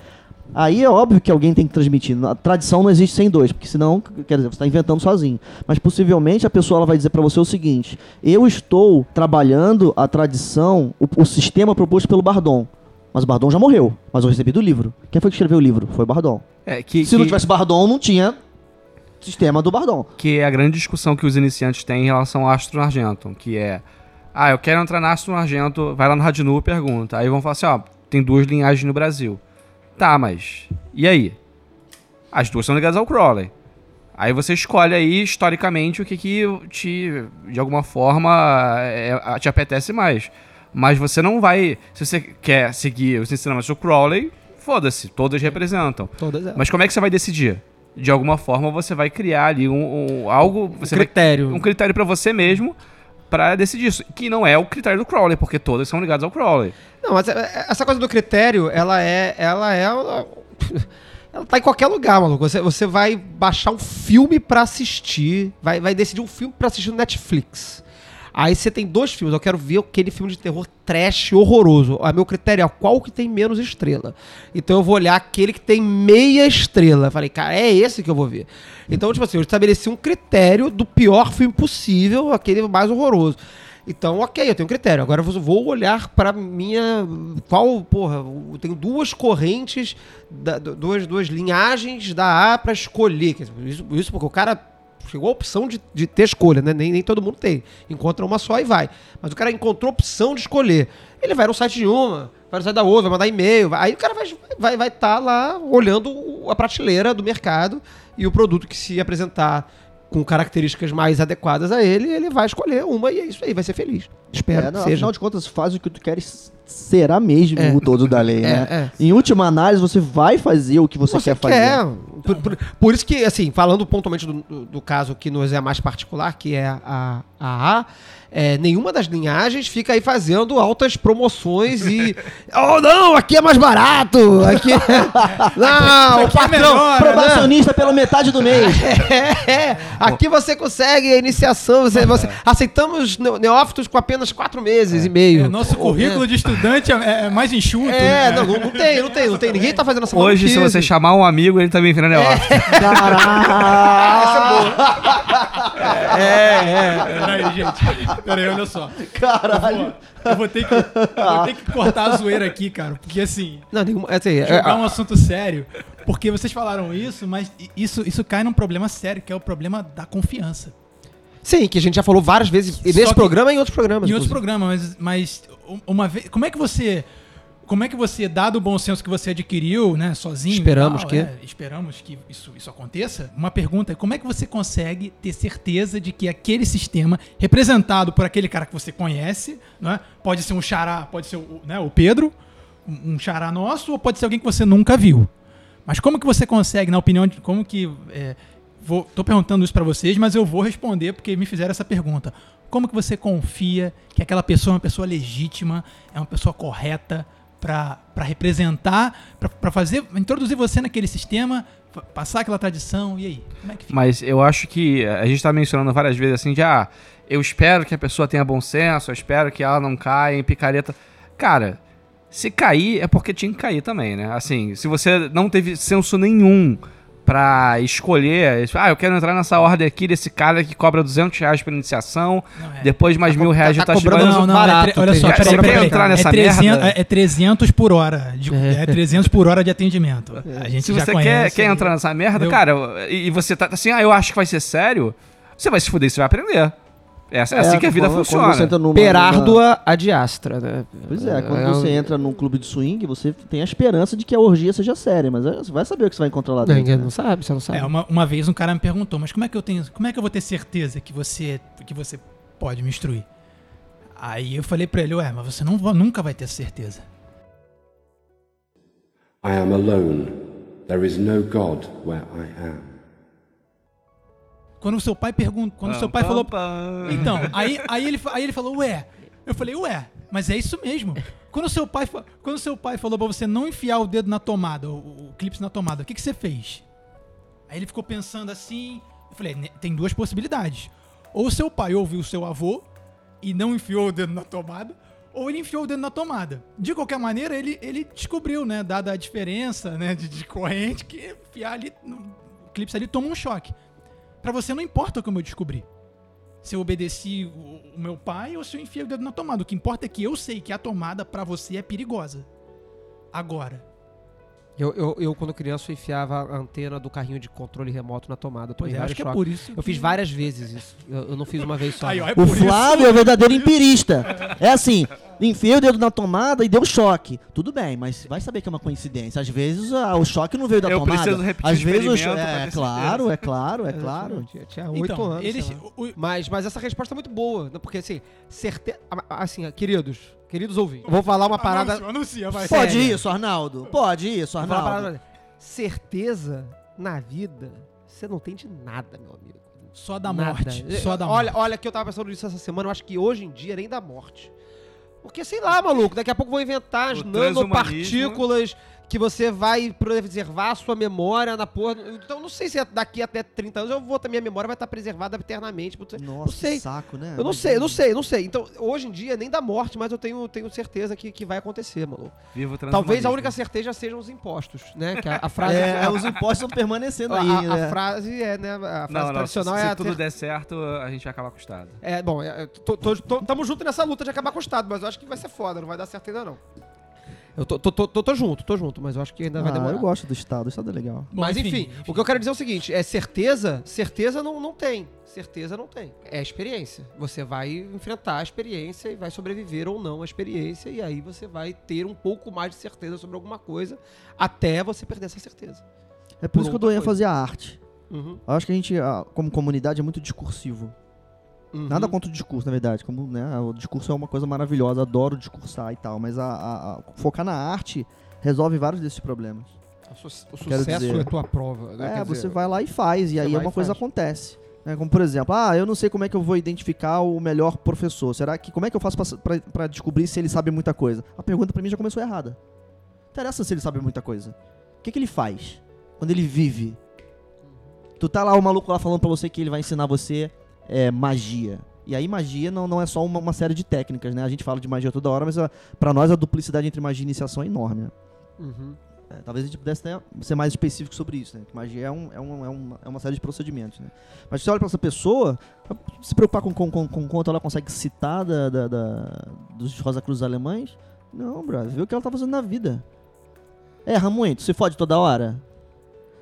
Aí é óbvio que alguém tem que transmitir. A tradição não existe sem dois, porque senão, quer dizer, você está inventando sozinho. Mas possivelmente a pessoa ela vai dizer pra você o seguinte: eu estou trabalhando a tradição, o, o sistema proposto pelo Bardon. Mas o Bardon já morreu. Mas eu recebi do livro. Quem foi que escreveu o livro? Foi o Bardon. É, que, Se não que- tivesse Bardon, não tinha sistema do Bardon. que é a grande discussão que os iniciantes têm em relação ao Astro Argento, que é, ah, eu quero entrar na Astro Argento, vai lá no Radinu e pergunta. Aí vão falar assim, ó, tem duas linhagens no Brasil. Tá, mas. E aí? As duas são ligadas ao Crowley. Aí você escolhe aí, historicamente, o que, que te, de alguma forma, é, te apetece mais. Mas você não vai. Se você quer seguir os ensinamentos do Crowley, foda-se, todas representam. Todas elas. Mas como é que você vai decidir? De alguma forma você vai criar ali um, um- algo. Você vai- critério. um critério pra você mesmo pra decidir isso. Que não é o critério do Crowley, porque todas são ligadas ao Crowley. Não, mas é- essa coisa do critério, ela é. Ela é. Ela tá em qualquer lugar, maluco. Você, você vai baixar um filme pra assistir. Vai, vai decidir um filme pra assistir no Netflix. Aí você tem dois filmes. Eu quero ver aquele filme de terror trash horroroso. A meu critério é qual que tem menos estrela. Então eu vou olhar aquele que tem meia estrela. Falei, cara, é esse que eu vou ver. Então, tipo assim, eu estabeleci um critério do pior filme possível, aquele mais horroroso. Então, ok, eu tenho critério. Agora eu vou olhar para minha. Qual, porra, eu tenho duas correntes, da- du- duas, duas linhagens da A para escolher. Isso, isso porque o cara chegou a opção de, de ter escolha, né? Nem, nem todo mundo tem. Encontra uma só e vai. Mas o cara encontrou opção de escolher. Ele vai no site de uma, vai no site da outra, vai mandar e-mail. vai- Aí o cara vai estar vai, vai tá lá olhando a prateleira do mercado e o produto que se apresentar com características mais adequadas a ele, ele vai escolher uma e é isso aí, vai ser feliz. Espero É, não, que seja. afinal de contas, faz o que tu queres, será mesmo É. o todo da lei, É, né? é. Em última análise, você vai fazer o que você, quer fazer. quer. Por, por- por isso que, assim, falando pontualmente do, do- do caso que nos é mais particular, que é a, a A, é, nenhuma das linhagens fica aí fazendo altas promoções e. Oh, não, aqui é mais barato! Aqui. não, o aqui é patrão. melhor, Probacionista pela metade do mês. É, é. aqui você consegue a iniciação. Você, você- aceitamos neófitos com apenas quatro meses e meio. É, nosso currículo de estudante é, é mais enxuto. É, né? não, não, não tem, não tem, não tem. Ninguém tá fazendo essa Hoje, se você chamar um amigo, ele também vira neófito. É, é. Peraí, gente. Peraí, olha só. Caralho. Eu vou, ter que, eu vou ter que cortar a zoeira aqui, cara. Porque assim. Não, nenhuma, assim, é- jogar é- um assunto sério. Porque vocês falaram isso, mas isso, isso cai num problema sério, que é o problema da confiança. Sim, que a gente já falou várias vezes nesse programa e em outros programas. Em outros programas, mas, mas uma vez. Como é que você. Como é que você, dado o bom senso que você adquiriu, né, sozinho? Esperamos tal, que- é, esperamos que isso, isso aconteça. Uma pergunta é: como é que você consegue ter certeza de que aquele sistema, representado por aquele cara que você conhece, né, pode ser um xará, pode ser o, né, o Pedro, um xará nosso, ou pode ser alguém que você nunca viu? Mas como que você consegue, na opinião de. Como que. É, vou, tô perguntando isso pra vocês, mas eu vou responder porque me fizeram essa pergunta. Como que você confia que aquela pessoa é uma pessoa legítima, é uma pessoa correta pra representar, pra fazer, introduzir você naquele sistema, passar aquela tradição, e aí? Como é que fica? Mas eu acho que a gente tá mencionando várias vezes assim, de ah, eu espero que a pessoa tenha bom senso, eu espero que ela não caia em picareta. Cara, se cair é porque tinha que cair também, né? Assim, se você não teve senso nenhum pra escolher, ah, eu quero entrar nessa ordem aqui desse cara que cobra 200 reais por iniciação, depois mais mil reais já tá, chegando. Não, não, é tre- olha só, Você peraí, quer peraí, entrar peraí. nessa é 300, merda? é 300 por hora. de- é 300 por hora de atendimento. A gente Se já você quer, conhece. quer entrar nessa merda, Entendeu? cara, e, e você tá assim, ah, eu acho que vai ser sério, você vai se fuder, você vai aprender. É, assim- É, assim que a vida quando- quando funciona. você entra numa- Perárdua ad astra, né? Pois é, quando É, você entra num clube de swing, você tem a esperança de que a orgia seja séria, mas é, você vai saber o que você vai encontrar lá dentro. Ninguém né? não sabe, você não sabe. É, uma, uma vez um cara me perguntou, mas como é que eu tenho. Como é que eu vou ter certeza que você, que você pode me instruir? Aí eu falei pra ele, ué, mas você não, nunca vai ter certeza. I am alone. There is no God where I am. Quando o seu pai perguntou. Quando o seu pai Pam, falou. pam. Então, aí, aí, ele, aí ele falou, ué. Eu falei, ué, mas é isso mesmo. Quando o seu pai, quando seu pai falou pra você não enfiar o dedo na tomada, o, o clipe na tomada, o que, que você fez? Aí ele ficou pensando assim. Eu falei, "Ne- tem duas possibilidades. Ou o seu pai ouviu o seu avô e não enfiou o dedo na tomada, ou ele enfiou o dedo na tomada. De qualquer maneira, ele, ele descobriu, né, dada a diferença né, de, de corrente, que enfiar ali, no, o clipe ali toma um choque. Pra você não importa como eu descobri. Se eu obedeci o, meu pai ou se eu enfiei o dedo na tomada. O que importa é que eu sei que a tomada pra você é perigosa. Agora. Eu, eu, eu, quando criança, eu enfiava a antena do carrinho de controle remoto na tomada. Pois é, acho que é choques. por isso Eu que- fiz várias vezes isso. Eu, eu não fiz uma vez só. Aí, ó, é O Flávio é o verdadeiro empirista. É assim, Enfiei o dedo na tomada e deu choque. Tudo bem, mas vai saber que é uma coincidência. Às vezes ah, o choque não veio da Eu tomada. preciso repetir Às o vezes o cho- experimento pra é ter claro, é claro, é claro. Tinha, tinha oito Então, anos. eles- lá. mas, mas essa resposta é muito boa, né? porque assim, certeza. Assim, queridos, queridos ouvintes, vou falar uma parada. Anuncia, anuncia, vai. Pode séria. isso, Arnaldo. Pode isso, Vou falar uma Arnaldo. parada. Certeza na vida, você não tem de nada, meu amigo. Só da Nada. morte. Só da olha, morte. olha que eu tava pensando nisso essa semana, eu acho que hoje em dia nem da morte. Porque, sei lá, maluco, daqui a pouco vão inventar as O nanopartículas que você vai preservar a sua memória na porra. Então, não sei se daqui até 30 anos eu vou, a minha memória vai estar preservada eternamente. Não Nossa, sei. que saco, né? Eu não sei, eu não sei, eu não sei. Então, hoje em dia, nem da morte, mas eu tenho, tenho certeza que, que vai acontecer, maluco. Viva o Talvez a única certeza sejam os impostos, né? Que a, a frase. É, os impostos estão permanecendo a, aí, a né? frase é, né? A frase Não, não, se, tradicional se é a tudo ter- der certo, a gente vai acabar com o Estado. É, bom, é, tô, tô, tô- tamo junto nessa luta de acabar com o Estado, mas eu acho que vai ser foda, não vai dar certo ainda não. Eu tô, tô, tô, tô, tô junto, tô junto, mas eu acho que ainda vai Ah, demorar. eu gosto do Estado, o Estado é legal. Mas enfim, o que eu quero dizer é o seguinte: é certeza, certeza não, não tem. Certeza não tem. É experiência. Você vai enfrentar a experiência e vai sobreviver ou não à experiência, e aí você vai ter um pouco mais de certeza sobre alguma coisa até você perder essa certeza. É por Por isso que eu dou ênfase à arte. Uhum. Eu acho que a gente, como comunidade, é muito discursivo. Uhum. Nada contra o discurso, na verdade. Como, né, o discurso é uma coisa maravilhosa, adoro discursar e tal, mas a, a- a- focar na arte resolve vários desses problemas. O, su- o sucesso dizer. é tua prova. Né? É, Quer você dizer, vai lá e faz, e aí uma coisa faz. acontece. É, como por exemplo, ah, eu não sei como é que eu vou identificar o melhor professor. Será que como é que eu faço pra descobrir se ele sabe muita coisa? A pergunta pra mim já começou errada. Interessa se ele sabe muita coisa. O que, que ele faz quando ele vive? Tu tá lá o maluco lá falando pra você que ele vai ensinar você é, magia. E aí magia não, não é só uma, uma série de técnicas, né? A gente fala de magia toda hora, mas a, pra nós a duplicidade entre magia e iniciação é enorme. né? Uhum. É, talvez a gente pudesse ser mais específico sobre isso, né? Que magia é, um, é, um, é, uma, é uma série de procedimentos, né? Mas se você olha pra essa pessoa, se preocupar com, com, com, com quanto ela consegue citar da, da, da- dos Rosa Cruz alemães, não, brother, vê o que ela tá fazendo na vida. É, Ramon, tu se fode toda hora?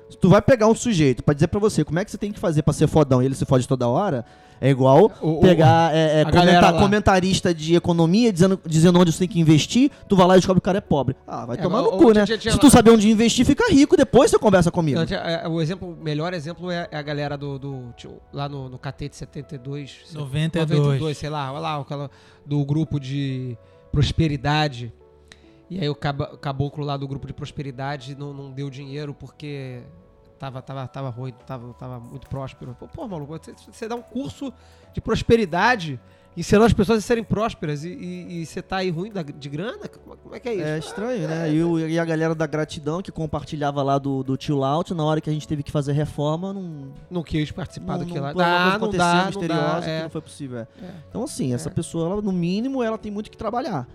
Se tu vai pegar um sujeito pra dizer pra você como é que você tem que fazer pra ser fodão e ele se fode toda hora, é igual O- o- pegar é, é, a galera comenta- lá. comentarista de economia dizendo, dizendo onde você tem que investir, tu vai lá e descobre que o cara é pobre. Ah, vai É, tomar o- no o- cu, né? tinha- tinha Se lá- tu saber onde investir, fica rico, depois você conversa comigo. Não, é, o exemplo, o melhor exemplo é, é a galera do, do- tio, lá no, no KT de 72, 92. sei lá, olha lá, aquela do grupo de prosperidade. E aí o caboclo lá do grupo de prosperidade não, não deu dinheiro porque tava, tava, tava ruim, tava, tava muito próspero. Pô, pô maluco, você, você dá um curso de prosperidade ensinando as pessoas a serem prósperas e, e- e você tá aí ruim da- de grana? Como, como é que é isso? É estranho, né? E, o- e a galera da gratidão que compartilhava lá do, do tio Laut, na hora que a gente teve que fazer reforma, não. Não quis participar não, daquilo lá. Não, Dá, não não aconteceu, dá, não dá, que é. não foi possível. é. É. Então, assim, essa pessoa, ela, no mínimo, ela tem muito que trabalhar.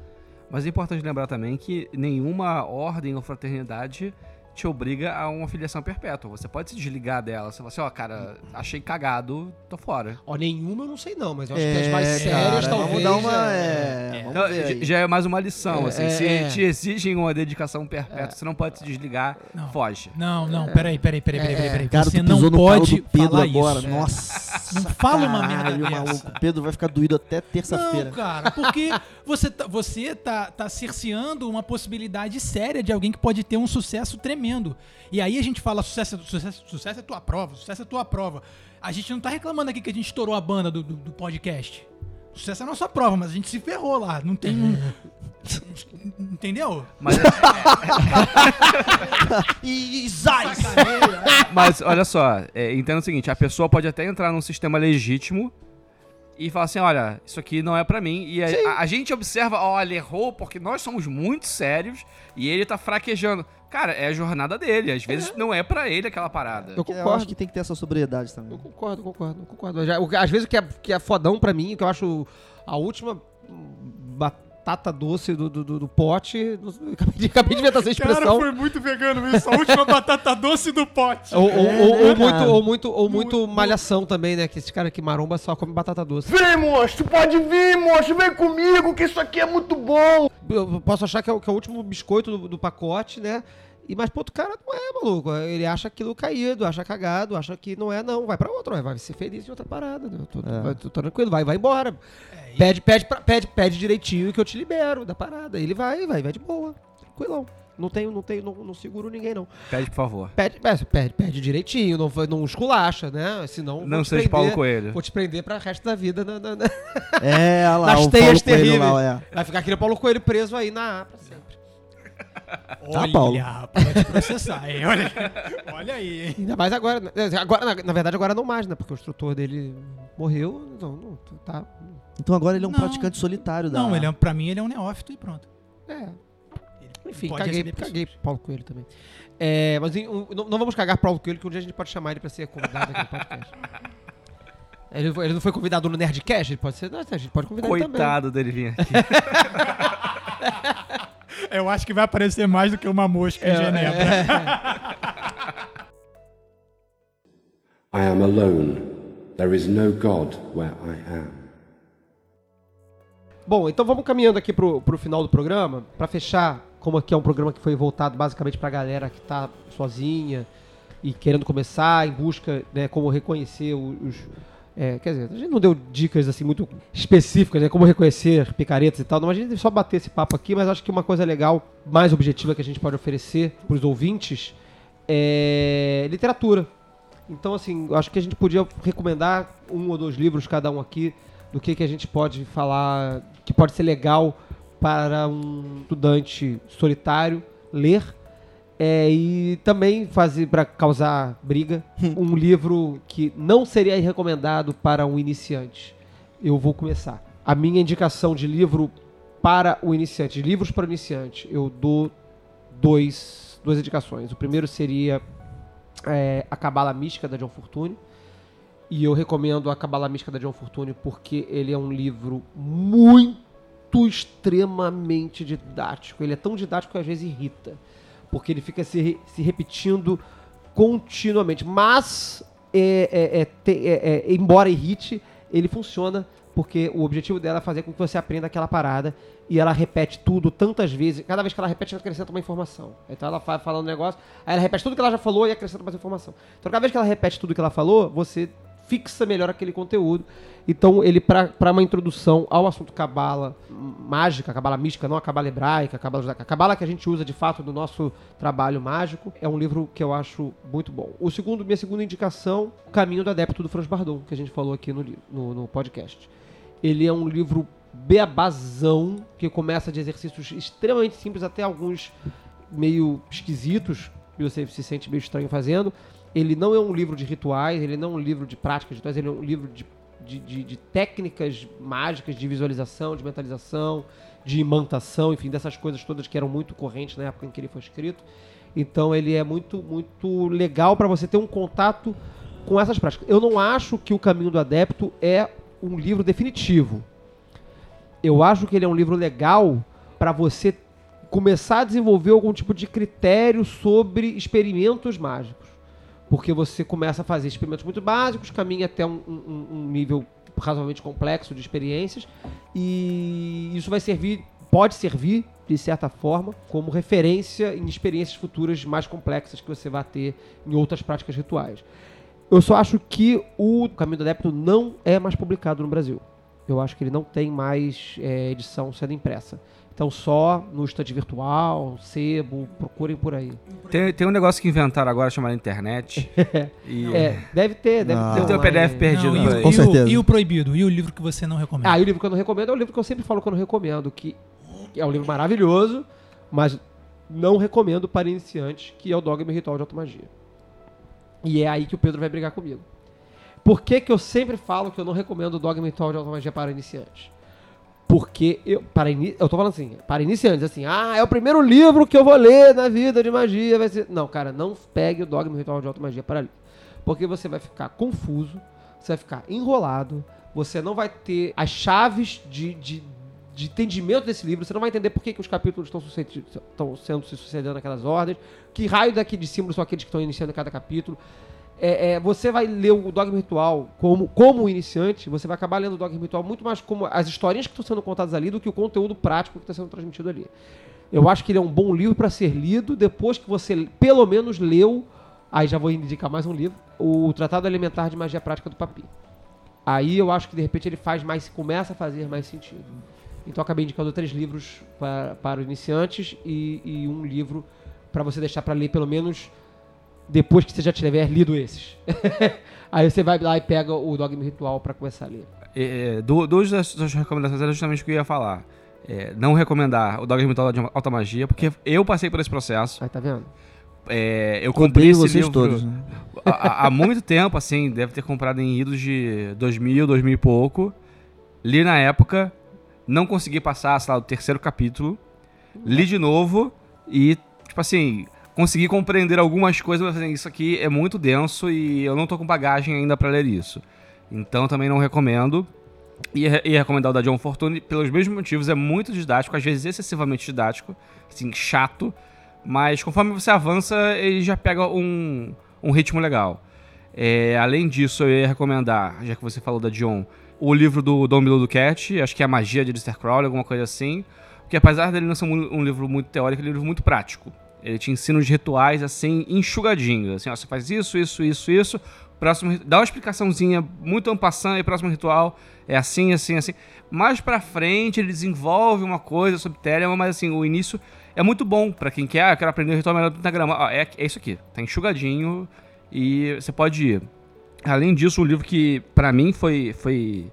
Mas é importante lembrar também que nenhuma ordem ou fraternidade te obriga a uma filiação perpétua. Você pode se desligar dela. Você fala assim, ó, cara, achei cagado, tô fora. Ó, nenhuma eu não sei não, mas eu acho que É, as mais cara, sérias vamos talvez... dar uma, é- é, vamos Então, ver aí. j- já é mais uma lição, É, assim. é, se é. te exigem uma dedicação perpétua, você não pode se desligar, Não. foge. Não, não, peraí, peraí, peraí, peraí, peraí. peraí. Cara, Você não pode do Pedro falar agora. isso. Nossa. Não fala uma merda caralho, dessa. maluco. O Pedro vai ficar doído até terça-feira. Não, cara, porque você tá, você tá, tá cerceando uma possibilidade séria de alguém que pode ter um sucesso tremendo. E aí a gente fala, sucesso, sucesso, sucesso é tua prova, sucesso é tua prova. A gente não tá reclamando aqui que a gente estourou a banda do, do, do podcast. Sucesso é a nossa prova, mas a gente se ferrou lá. Não tem um... Entendeu? Mas, E, e zaz! mas olha só, é, entenda o seguinte, a pessoa pode até entrar num sistema legítimo e falar assim, olha, isso aqui não é pra mim. E a, a- a gente observa, ele errou porque nós somos muito sérios e ele tá fraquejando. Cara, é a jornada dele, às vezes não é pra ele aquela parada. Eu Eu concordo. acho que tem que ter essa sobriedade também. Eu concordo, concordo, eu concordo. Já- às vezes o que é, que é fodão pra mim, que eu acho a última batata doce do, do, do- do pote, eu acabei de, acabei de inventar essa expressão. muito vegano isso. A última batata doce do pote. Ou, ou- É, ou- né, ou muito, cara? ou muito, ou muito malhação também, né? Que esse cara que maromba só come batata doce. Vem, monstro, pode vir, monstro, vem comigo, que isso aqui é muito bom. Eu posso achar que é, o- que é o último biscoito do, do pacote, né? E mas pro outro cara não é, maluco. Ele acha aquilo caído, acha cagado, acha que não é, não. Vai pra outro, vai, vai ser feliz em outra parada. Né? Eu tô, É. vai- tô- tô tranquilo, vai, vai embora. pede, pede, pra- pede, pede direitinho que eu te libero da parada. Ele vai, vai, vai de boa. Tranquilão. Não tenho, não tenho, não, não seguro ninguém, não. Pede, por favor. Pede, pede, pede, pede direitinho, não, não esculacha, né? Senão. Não seja prender- Paulo Coelho. Vou te prender pra resto da vida na, na- na- É, lá, nas o teias Paulo Coelho terríveis. lá, é. Vai ficar aquele Paulo Coelho preso aí na A pra sempre. Tá, Paulo. pode processar, hein? Olha, olha aí, hein? Ainda mais agora, né? agora na, na verdade, agora não mais, né? Porque o instrutor dele morreu, então não, tá. Então agora ele é um Não. praticante solitário da. Não, ele é, pra mim ele é um neófito e pronto. É. Enfim, pode caguei, caguei pro Paulo Coelho também. É, mas em- um, não, não vamos cagar pro Paulo Coelho, que um dia a gente pode chamar ele pra ser convidado aqui no podcast. Ele, ele não foi convidado no Nerdcast? Ele pode ser. Não, a gente pode convidar ele também. Coitado dele vir aqui. Eu acho que vai aparecer mais do que uma mosca em É, Genebra. I am alone. There is no God where I am. Bom, então vamos caminhando aqui pro, pro final do programa, pra fechar, como aqui é um programa que foi voltado basicamente pra galera que tá sozinha e querendo começar, em busca, né, como reconhecer os... é, quer dizer, a gente não deu dicas assim muito específicas, né, como reconhecer picaretas e tal, não, a gente só bater esse papo aqui, mas acho que uma coisa legal, mais objetiva que a gente pode oferecer pros ouvintes é literatura. Então, assim, acho que a gente podia recomendar um ou dois livros cada um aqui do que, que a gente pode falar que pode ser legal para um estudante solitário ler é, e também fazer para causar briga um livro que não seria recomendado para um iniciante. Eu vou começar. A minha indicação de livro para o iniciante, de livros para o iniciante, eu dou dois, duas indicações. O primeiro seria é, A Cabala Mística da John Fortune. E eu recomendo A Cabala Mística da John Fortune porque ele é um livro muito extremamente didático. Ele é tão didático que às vezes irrita. Porque ele fica se, se repetindo continuamente. Mas, é, é, é, é, é, embora irrite, ele funciona porque o objetivo dela é fazer com que você aprenda aquela parada e ela repete tudo tantas vezes. Cada vez que ela repete, ela acrescenta uma informação. Então ela vai falando um negócio, aí ela repete tudo que ela já falou e acrescenta mais informação. Então cada vez que ela repete tudo que ela falou, você fixa melhor aquele conteúdo. Então ele, para uma introdução ao assunto cabala mágica, cabala mística, não a cabala hebraica, a cabala judaica, a cabala que a gente usa de fato no nosso trabalho mágico, é um livro que eu acho muito bom. O segundo, minha segunda indicação, O Caminho do Adepto do Franz Bardon, que a gente falou aqui no, no, no podcast. Ele é um livro beabazão, que começa de exercícios extremamente simples até alguns meio esquisitos, que você se sente meio estranho fazendo. Ele não é um livro de rituais, ele não é um livro de práticas rituais, ele é um livro de, de, de- de técnicas mágicas de visualização, de mentalização, de imantação, enfim, dessas coisas todas que eram muito correntes na época em que ele foi escrito. Então ele é muito, muito legal para você ter um contato com essas práticas. Eu não acho que o Caminho do Adepto é um livro definitivo. Eu acho que ele é um livro legal para você começar a desenvolver algum tipo de critério sobre experimentos mágicos. Porque você começa a fazer experimentos muito básicos, caminha até um, um- um nível razoavelmente complexo de experiências, e isso vai servir, pode servir, de certa forma, como referência em experiências futuras mais complexas que você vai ter em outras práticas rituais. Eu só acho que o Caminho do Adepto não é mais publicado no Brasil. Eu acho que ele não tem mais é, edição sendo impressa. Então só no estante virtual, sebo, procurem por aí. Tem, tem um negócio que inventaram agora chamado internet. e... É, deve ter, deve Deve ter. ter um online. PDF perdido. Não, e, o-. Com e o- certeza. e o proibido? E o livro que você não recomenda? Ah, e o livro que eu não recomendo é o livro que eu sempre falo que eu não recomendo, que é um livro maravilhoso, mas não recomendo para iniciantes, que é o Dogma e Ritual de Automagia. E é aí que o Pedro vai brigar comigo. Por que, que eu sempre falo que eu não recomendo o Dogma e Ritual de Automagia para iniciantes? Porque eu, para ini- eu tô falando assim, para iniciantes, assim, ah, é o primeiro livro que eu vou ler na vida de magia, vai ser... Não, cara, não pegue o Dogma Ritual de Automagia para ler. Porque você vai ficar confuso, você vai ficar enrolado, você não vai ter as chaves de, de, de entendimento desse livro, você não vai entender por que, que os capítulos estão, estão sendo se sucedendo naquelas ordens, que raio daqui de símbolos são aqueles que estão iniciando cada capítulo. É, é, você vai ler o Dogma Ritual como, como iniciante, você vai acabar lendo o Dogma Ritual muito mais como as historinhas que estão sendo contadas ali do que o conteúdo prático que está sendo transmitido ali. Eu acho que ele é um bom livro para ser lido depois que você pelo menos leu. Aí já vou indicar mais um livro, o Tratado Alimentar de Magia Prática do Papi. Aí eu acho que de repente ele faz mais, começa a fazer mais sentido. Então eu acabei indicando três livros para, para iniciantes e, e um livro para você deixar para ler pelo menos depois que você já tiver lido esses. Aí você vai lá e pega o Dogma Ritual para começar a ler. É, du- duas das suas recomendações era justamente o que eu ia falar. É, não recomendar o Dogma Ritual de Alta Magia, porque eu passei por esse processo. Aí tá vendo? É, eu Odeio comprei esse vocês livro todos, né? há, há muito tempo, assim, deve ter comprado em idos de 2000, 2000 e pouco. Li na época, não consegui passar, sei lá, o terceiro capítulo. Li de novo e, tipo assim, consegui compreender algumas coisas, mas isso aqui é muito denso e eu não tô com bagagem ainda pra ler isso. Então também não recomendo. Ia, re- ia recomendar o da John Fortune pelos mesmos motivos, é muito didático, às vezes excessivamente didático, assim, chato, mas conforme você avança, ele já pega um, um ritmo legal. É, além disso, eu ia recomendar, já que você falou da John, o livro do Dom Milo Cat, acho que é a magia de Lister Crowley, alguma coisa assim. Porque apesar dele não ser um, um livro muito teórico, ele é um livro muito prático. Ele te ensina os rituais assim, enxugadinhos. Assim, ó, você faz isso, isso, isso, isso. Próximo, dá uma explicaçãozinha muito ampassando, e próximo ritual é assim, assim, assim. Mais pra frente ele desenvolve uma coisa sobre Telemann, mas assim, o início é muito bom pra quem quer, ah, eu quero aprender o ritual melhor do pentagrama. Ó, é, é isso aqui, tá enxugadinho e você pode ir. Além disso, um livro que pra mim foi, foi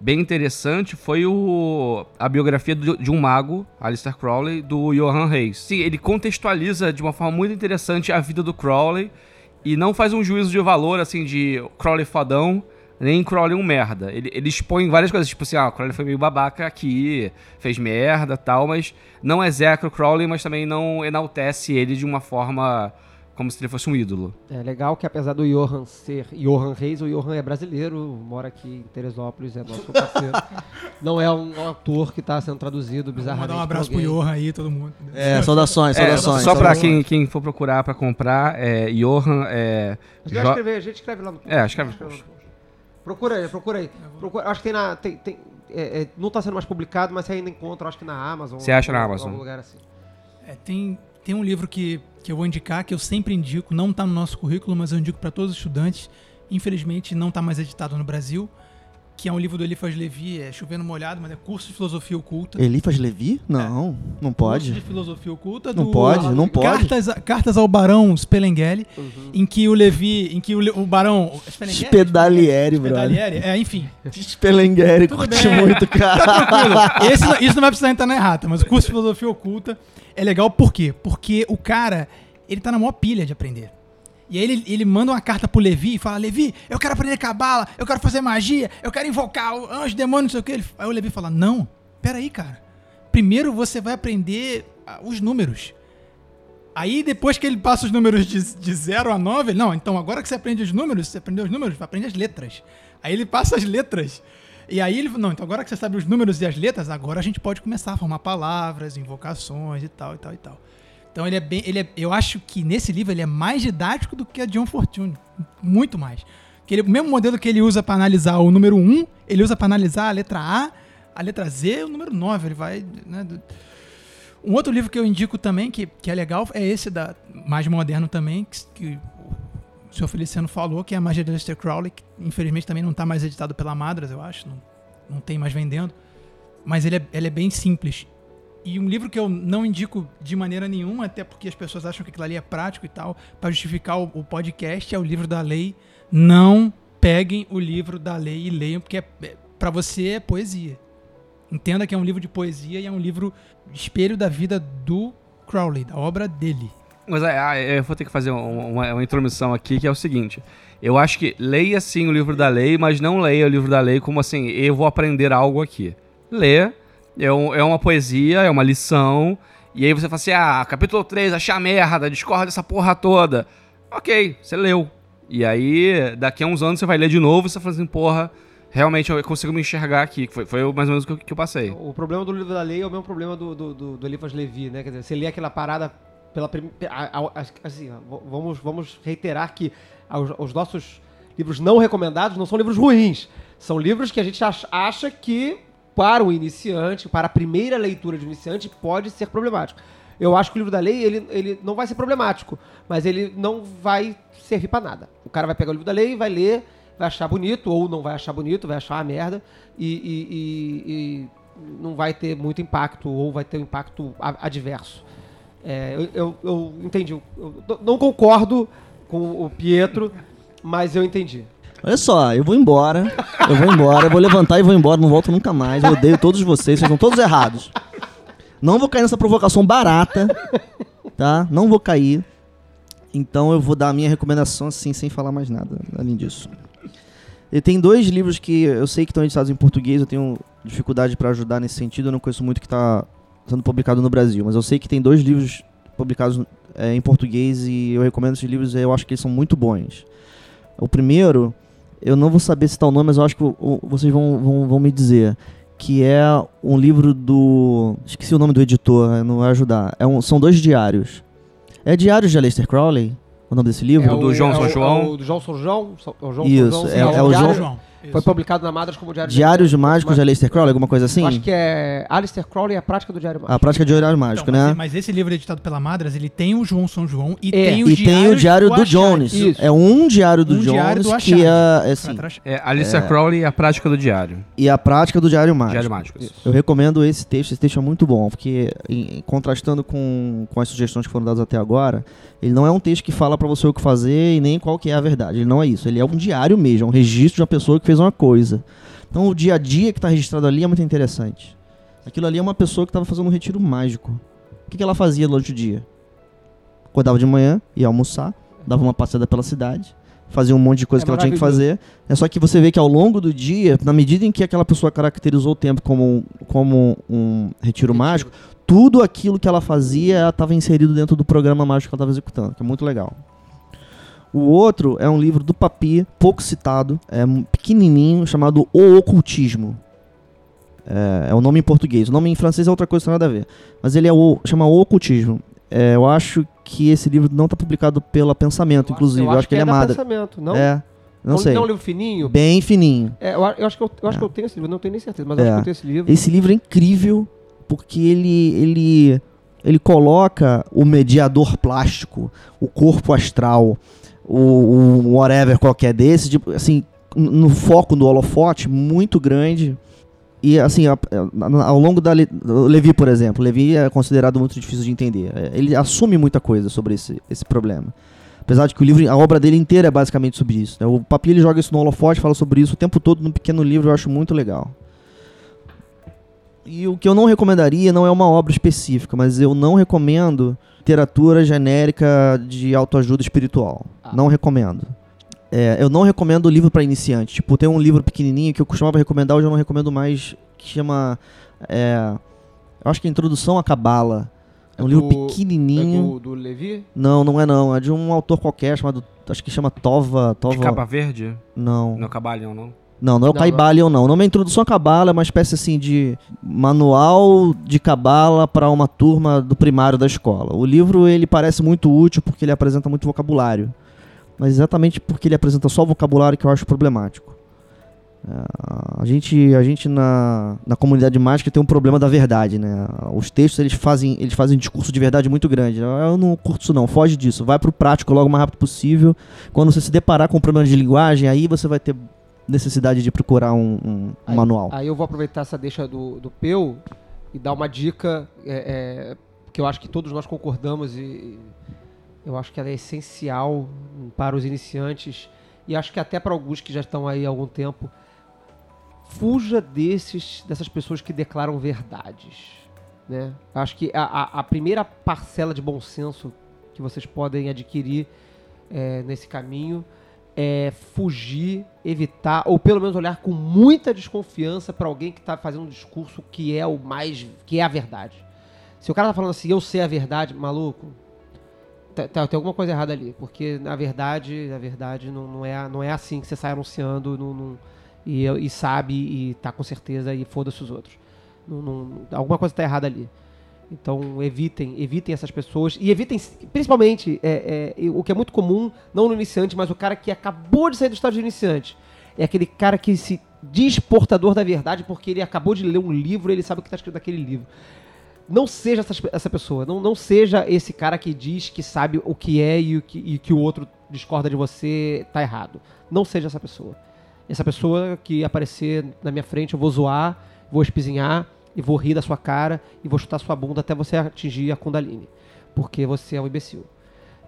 bem interessante foi o, a biografia do- de um mago, Alistair Crowley, do Johann Reis. Sim, ele contextualiza de uma forma muito interessante a vida do Crowley e não faz um juízo de valor, assim, de Crowley fodão, nem Crowley um merda. Ele, ele expõe várias coisas, tipo assim, ah, Crowley foi meio babaca aqui, fez merda tal, mas não execra o Crowley, mas também não enaltece ele de uma forma como se ele fosse um ídolo. É legal que apesar do Johan ser Johan Reis, o Johan é brasileiro, mora aqui em Teresópolis, é nosso parceiro. Não é um ator que está sendo traduzido Vou bizarramente. mandar um abraço pro. Johan aí, todo mundo. É, saudações, É, saudações. só pra saudações. quem, quem for procurar pra comprar, é Johan. É, A gente vai Jo- escrever, a gente escreve lá no É, escreve. no post. Procura aí, procura aí. Procura- acho que tem na. Tem, tem- é, é, não está sendo mais publicado, mas você ainda encontra, acho que na Amazon. Você acha na em Amazon? algum lugar assim. É, tem, tem um livro que, que eu vou indicar, que eu sempre indico, não está no nosso currículo, mas eu indico para todos os estudantes. Infelizmente não está mais editado no Brasil, que é um livro do Eliphas Levi, é Chovendo Molhado, mas é Curso de Filosofia Oculta. Elifas Levi? Não, não pode. Curso de Filosofia Oculta Não do- pode, não pode. Cartas, Cartas ao Barão Spelenghelli, em que o Levi, em que o, Le- o Barão... Spedalieri, brother. Spedalieri, é, enfim. Spelengueri, Tudo curte bem. muito, cara. Tá tranquilo. Esse isso não vai precisar entrar na errata, mas o curso de filosofia oculta é legal por quê? Porque o cara, ele tá na maior pilha de aprender. E aí ele, ele manda uma carta pro Levi e fala: Levi, eu quero aprender cabala, eu quero fazer magia, eu quero invocar o anjo, demônio, não sei o que. Aí o Levi fala: Não, peraí, cara. Primeiro você vai aprender ah, os números. Aí depois que ele passa os números de, de 0 a 9, ele, não, então agora que você aprende os números, você aprendeu os números, aprende as letras. Aí ele passa as letras. E aí ele, não, então agora que você sabe os números e as letras, agora a gente pode começar a formar palavras, invocações e tal, e tal, e tal. Então ele é bem, ele é, eu acho que nesse livro ele é mais didático do que a John Fortune, muito mais. Que ele, o mesmo modelo que ele usa para analisar o número 1, ele usa para analisar a letra A, a letra Z e o número 9, ele vai, né, do- um outro livro que eu indico também, que, que é legal, é esse da mais moderno também, que, que o senhor Feliciano falou, que é a Magia de Lester Crowley, que infelizmente também não está mais editado pela Madras, eu acho, não, não tem mais vendendo. Mas ele é, ele é bem simples. E um livro que eu não indico de maneira nenhuma, até porque as pessoas acham que aquilo ali é prático e tal, para justificar o, o podcast, é o livro da lei. Não peguem o livro da lei e leiam, porque é, para você é poesia. Entenda que é um livro de poesia e é um livro espelho da vida do Crowley, da obra dele. Mas é, ah, eu vou ter que fazer um- uma, uma intromissão aqui, que é o seguinte. Eu acho que leia sim o livro da lei, mas não leia o livro da lei como assim, eu vou aprender algo aqui. Lê, é, um- é uma poesia, é uma lição, e aí você fala assim, ah, capítulo 3, achei a merda, discorda dessa porra toda. Ok, você leu. E aí, daqui a uns anos você vai ler de novo e você fala assim, porra, realmente eu consigo me enxergar aqui. Foi, foi mais ou menos o que, eu- passei. O problema do livro da lei é o mesmo problema do, do, do, do Levi, né? Quer dizer, você lê aquela parada pela. Assim, vamos, vamos reiterar que os, os nossos livros não recomendados não são livros ruins. São livros que a gente ach- acha que, para o iniciante, para a primeira leitura de iniciante, pode ser problemático. Eu acho que o livro da lei, ele, ele não vai ser problemático, mas ele não vai servir pra nada. O cara vai pegar o livro da lei, vai ler, vai achar bonito, ou não vai achar bonito, vai achar uma merda, e, e- e- e não vai ter muito impacto, ou vai ter um impacto adverso. É, eu, eu- eu entendi. Eu não concordo com o Pietro, mas eu entendi. Olha só, eu vou embora. Eu vou embora, eu vou levantar e vou embora, não volto nunca mais. Eu odeio todos vocês, vocês estão todos errados. Não vou cair nessa provocação barata, tá? Não vou cair. Então eu vou dar a minha recomendação assim, sem falar mais nada além disso. E tem dois livros que eu sei que estão editados em português, eu tenho dificuldade para ajudar nesse sentido, eu não conheço muito que está sendo publicado no Brasil, mas eu sei que tem dois livros publicados é, em português e eu recomendo esses livros, eu acho que eles são muito bons. O primeiro, eu não vou saber citar o nome, mas eu acho que vocês vão, vão, vão me dizer. Que é um livro do. Esqueci o nome do editor, não vai ajudar. É um, são dois diários. É Diários de Aleister Crowley? O nome desse livro? É o- é o- é o do João São João? É o João Isso, São João, é- é o diário- João- Foi publicado na Madras como Diário Diários Mágicos de Aleister Crowley, alguma coisa assim? Eu acho que é Alistair Crowley e a prática do Diário Mágico. A prática de horário mágico, Então, né? mas, mas esse livro editado pela Madras, ele tem o João São João e É. tem os e tem o diário do Achares. Jones. Isso. É um diário do Um diário Jones do que é, é assim. É Alicia é, Crowley e a prática do diário. E a prática do diário mágico. Diário mágico, isso. Eu recomendo esse texto, esse texto é muito bom, porque em- contrastando com, com as sugestões que foram dadas até agora, ele não é um texto que fala pra você o que fazer e nem qual que é a verdade. Ele não é isso. Ele é um diário mesmo, é um registro de uma pessoa que fez uma coisa. Então o dia a dia que está registrado ali é muito interessante. Aquilo ali é uma pessoa que estava fazendo um retiro mágico. O que, que ela fazia durante o dia? Acordava de manhã, ia almoçar, dava uma passeada pela cidade, fazia um monte de coisa É que ela tinha que fazer. É só que você vê que ao longo do dia, na medida em que aquela pessoa caracterizou o tempo como, um- como um retiro, mágico, tudo aquilo que ela fazia estava inserido dentro do programa mágico que ela estava executando, que é muito legal. O outro é um livro do Papi, pouco citado, é um pequenininho, chamado O Ocultismo. É, é o nome em português. O nome em francês é outra coisa, nada a ver. Mas ele é o, chama O Ocultismo. É, eu acho que esse livro não está publicado pela Pensamento, inclusive. Eu acho, que, ele é da Madra. Pensamento, não? É, não sei. não é um livro fininho? Bem fininho. É, eu, eu acho que eu, eu acho que eu tenho esse livro, não tenho nem certeza, mas eu acho que eu tenho esse livro. É. Esse livro é incrível porque ele, ele, ele coloca o mediador plástico, o corpo astral, o whatever qualquer desse, tipo, assim, no foco do holofote muito grande. E assim, ao longo da Levi, por exemplo, Levi é considerado muito difícil de entender. É, Ele assume muita coisa sobre esse, esse problema. Apesar de que o livro, a obra dele inteira é basicamente sobre isso. né? O Papi ele joga isso no holofote, fala sobre isso o tempo todo num pequeno livro, eu acho muito legal. E o que eu não recomendaria não é uma obra específica, mas eu não recomendo literatura genérica de autoajuda espiritual. Não recomendo. É, eu não recomendo livro para iniciante. Tipo, tem um livro pequenininho que eu costumava recomendar, hoje eu não recomendo mais, que chama. é, eu acho que é Introdução à Cabala. É um livro do- pequenininho. É do, do Levi? Não, não é não. É de um autor qualquer chamado. Acho que chama Tova. Tova... De capa verde? Não. Não, Cabalion, não. Não, não é o Não, Caibalion, não. O nome é Introdução à Cabala, é uma espécie assim de manual de Cabala para uma turma do primário da escola. O livro ele parece muito útil porque ele apresenta muito vocabulário. Mas exatamente porque ele apresenta só o vocabulário que eu acho problemático. É, a gente, a gente na, na comunidade mágica tem um problema da verdade, né? Os textos eles fazem, eles fazem um discurso de verdade muito grande. Eu não curto isso não, foge disso. Vai pro prático logo o mais rápido possível. Quando você se deparar com um problema de linguagem, aí você vai ter necessidade de procurar um, um- Aí- manual. Aí eu vou aproveitar essa deixa do, do Peu e dar uma dica é, é, que eu acho que todos nós concordamos e, eu acho que ela é essencial para os iniciantes e acho que até para alguns que já estão aí há algum tempo. Fuja desses, dessas pessoas que declaram verdades. Né? Acho que a, a- a primeira parcela de bom senso que vocês podem adquirir é, nesse caminho é fugir, evitar, ou pelo menos olhar com muita desconfiança para alguém que está fazendo um discurso que é o mais. que é a verdade. Se o cara tá falando assim, eu sei a verdade, maluco, tá- tá- tem alguma coisa errada ali. Porque na verdade, na verdade, não, não, é, não é assim que você sai anunciando não- não- e, e sabe e tá com certeza e foda-se os outros. Não- alguma coisa tá errada ali. Então evitem, evitem essas pessoas e evitem principalmente é, é, o que é muito comum, não no iniciante, mas o cara que acabou de sair do estado de iniciante. É aquele cara que se diz portador da verdade porque ele acabou de ler um livro e ele sabe o que está escrito naquele livro. não seja essa, essa pessoa. Não, não seja esse cara que diz que sabe o que é e o que, e que o outro discorda de você tá errado. Não seja essa pessoa. Essa pessoa que aparecer na minha frente, eu vou zoar, vou espizinhar e vou rir da sua cara e vou chutar sua bunda até você atingir a Kundalini. Porque você é um imbecil.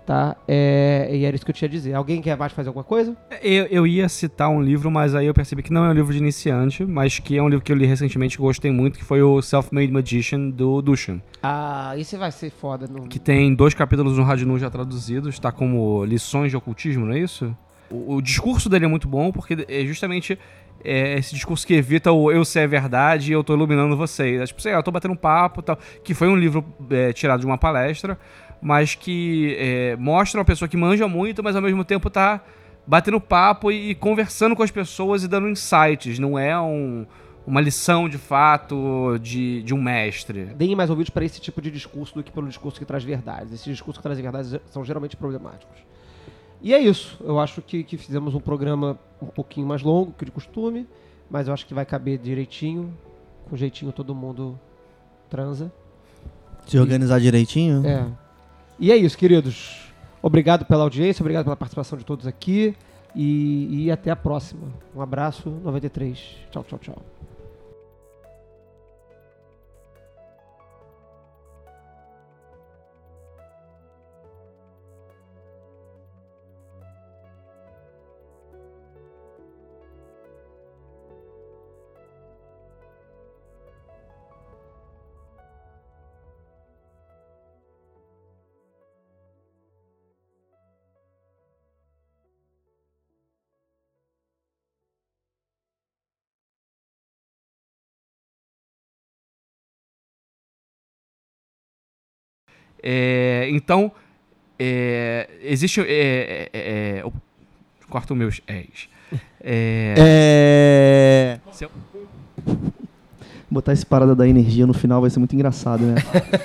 Tá? É, e era isso que eu tinha a dizer. Alguém quer mais fazer alguma coisa? Eu, eu ia citar um livro, mas aí eu percebi que não é um livro de iniciante, mas que é um livro que eu li recentemente eu gostei muito, que foi o Self-Made Magician, do Dushan. Ah, esse vai ser foda. No... Que tem dois capítulos no Radinu já traduzidos, tá como lições de ocultismo, não é isso? O, o discurso dele é muito bom, porque é justamente é esse discurso que evita o eu sei a verdade e eu tô iluminando vocês. É Tipo, sei lá, eu tô batendo um papo tal. Que foi um livro é, tirado de uma palestra, mas que é, mostra uma pessoa que manja muito, mas ao mesmo tempo tá batendo papo e, e conversando com as pessoas e dando insights. Não é um, uma lição de fato de, de um mestre. Deem mais ouvidos para esse tipo de discurso do que pelo discurso que traz verdades. Esses discursos que trazem verdades são geralmente problemáticos. E é isso. Eu acho que, que fizemos um programa um pouquinho mais longo que de costume, mas eu acho que vai caber direitinho. Com jeitinho todo mundo transa. Se organizar direitinho? É. E é isso, queridos. Obrigado pela audiência, obrigado pela participação de todos aqui. E, e até a próxima. Um abraço, 93. Tchau, tchau, tchau. É, então, é, existe. É, é, é, o- corta os meus és. É, É. Se eu- Botar esse parada da energia no final vai ser muito engraçado, né?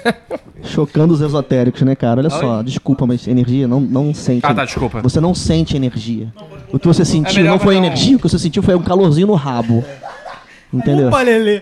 Chocando os esotéricos, né, cara? Olha só, desculpa, mas energia não, não sente. Ah, tá, desculpa. Você não sente energia. O que você sentiu não foi energia, o que você sentiu foi um calorzinho no rabo. Entendeu? Opa, Lelê!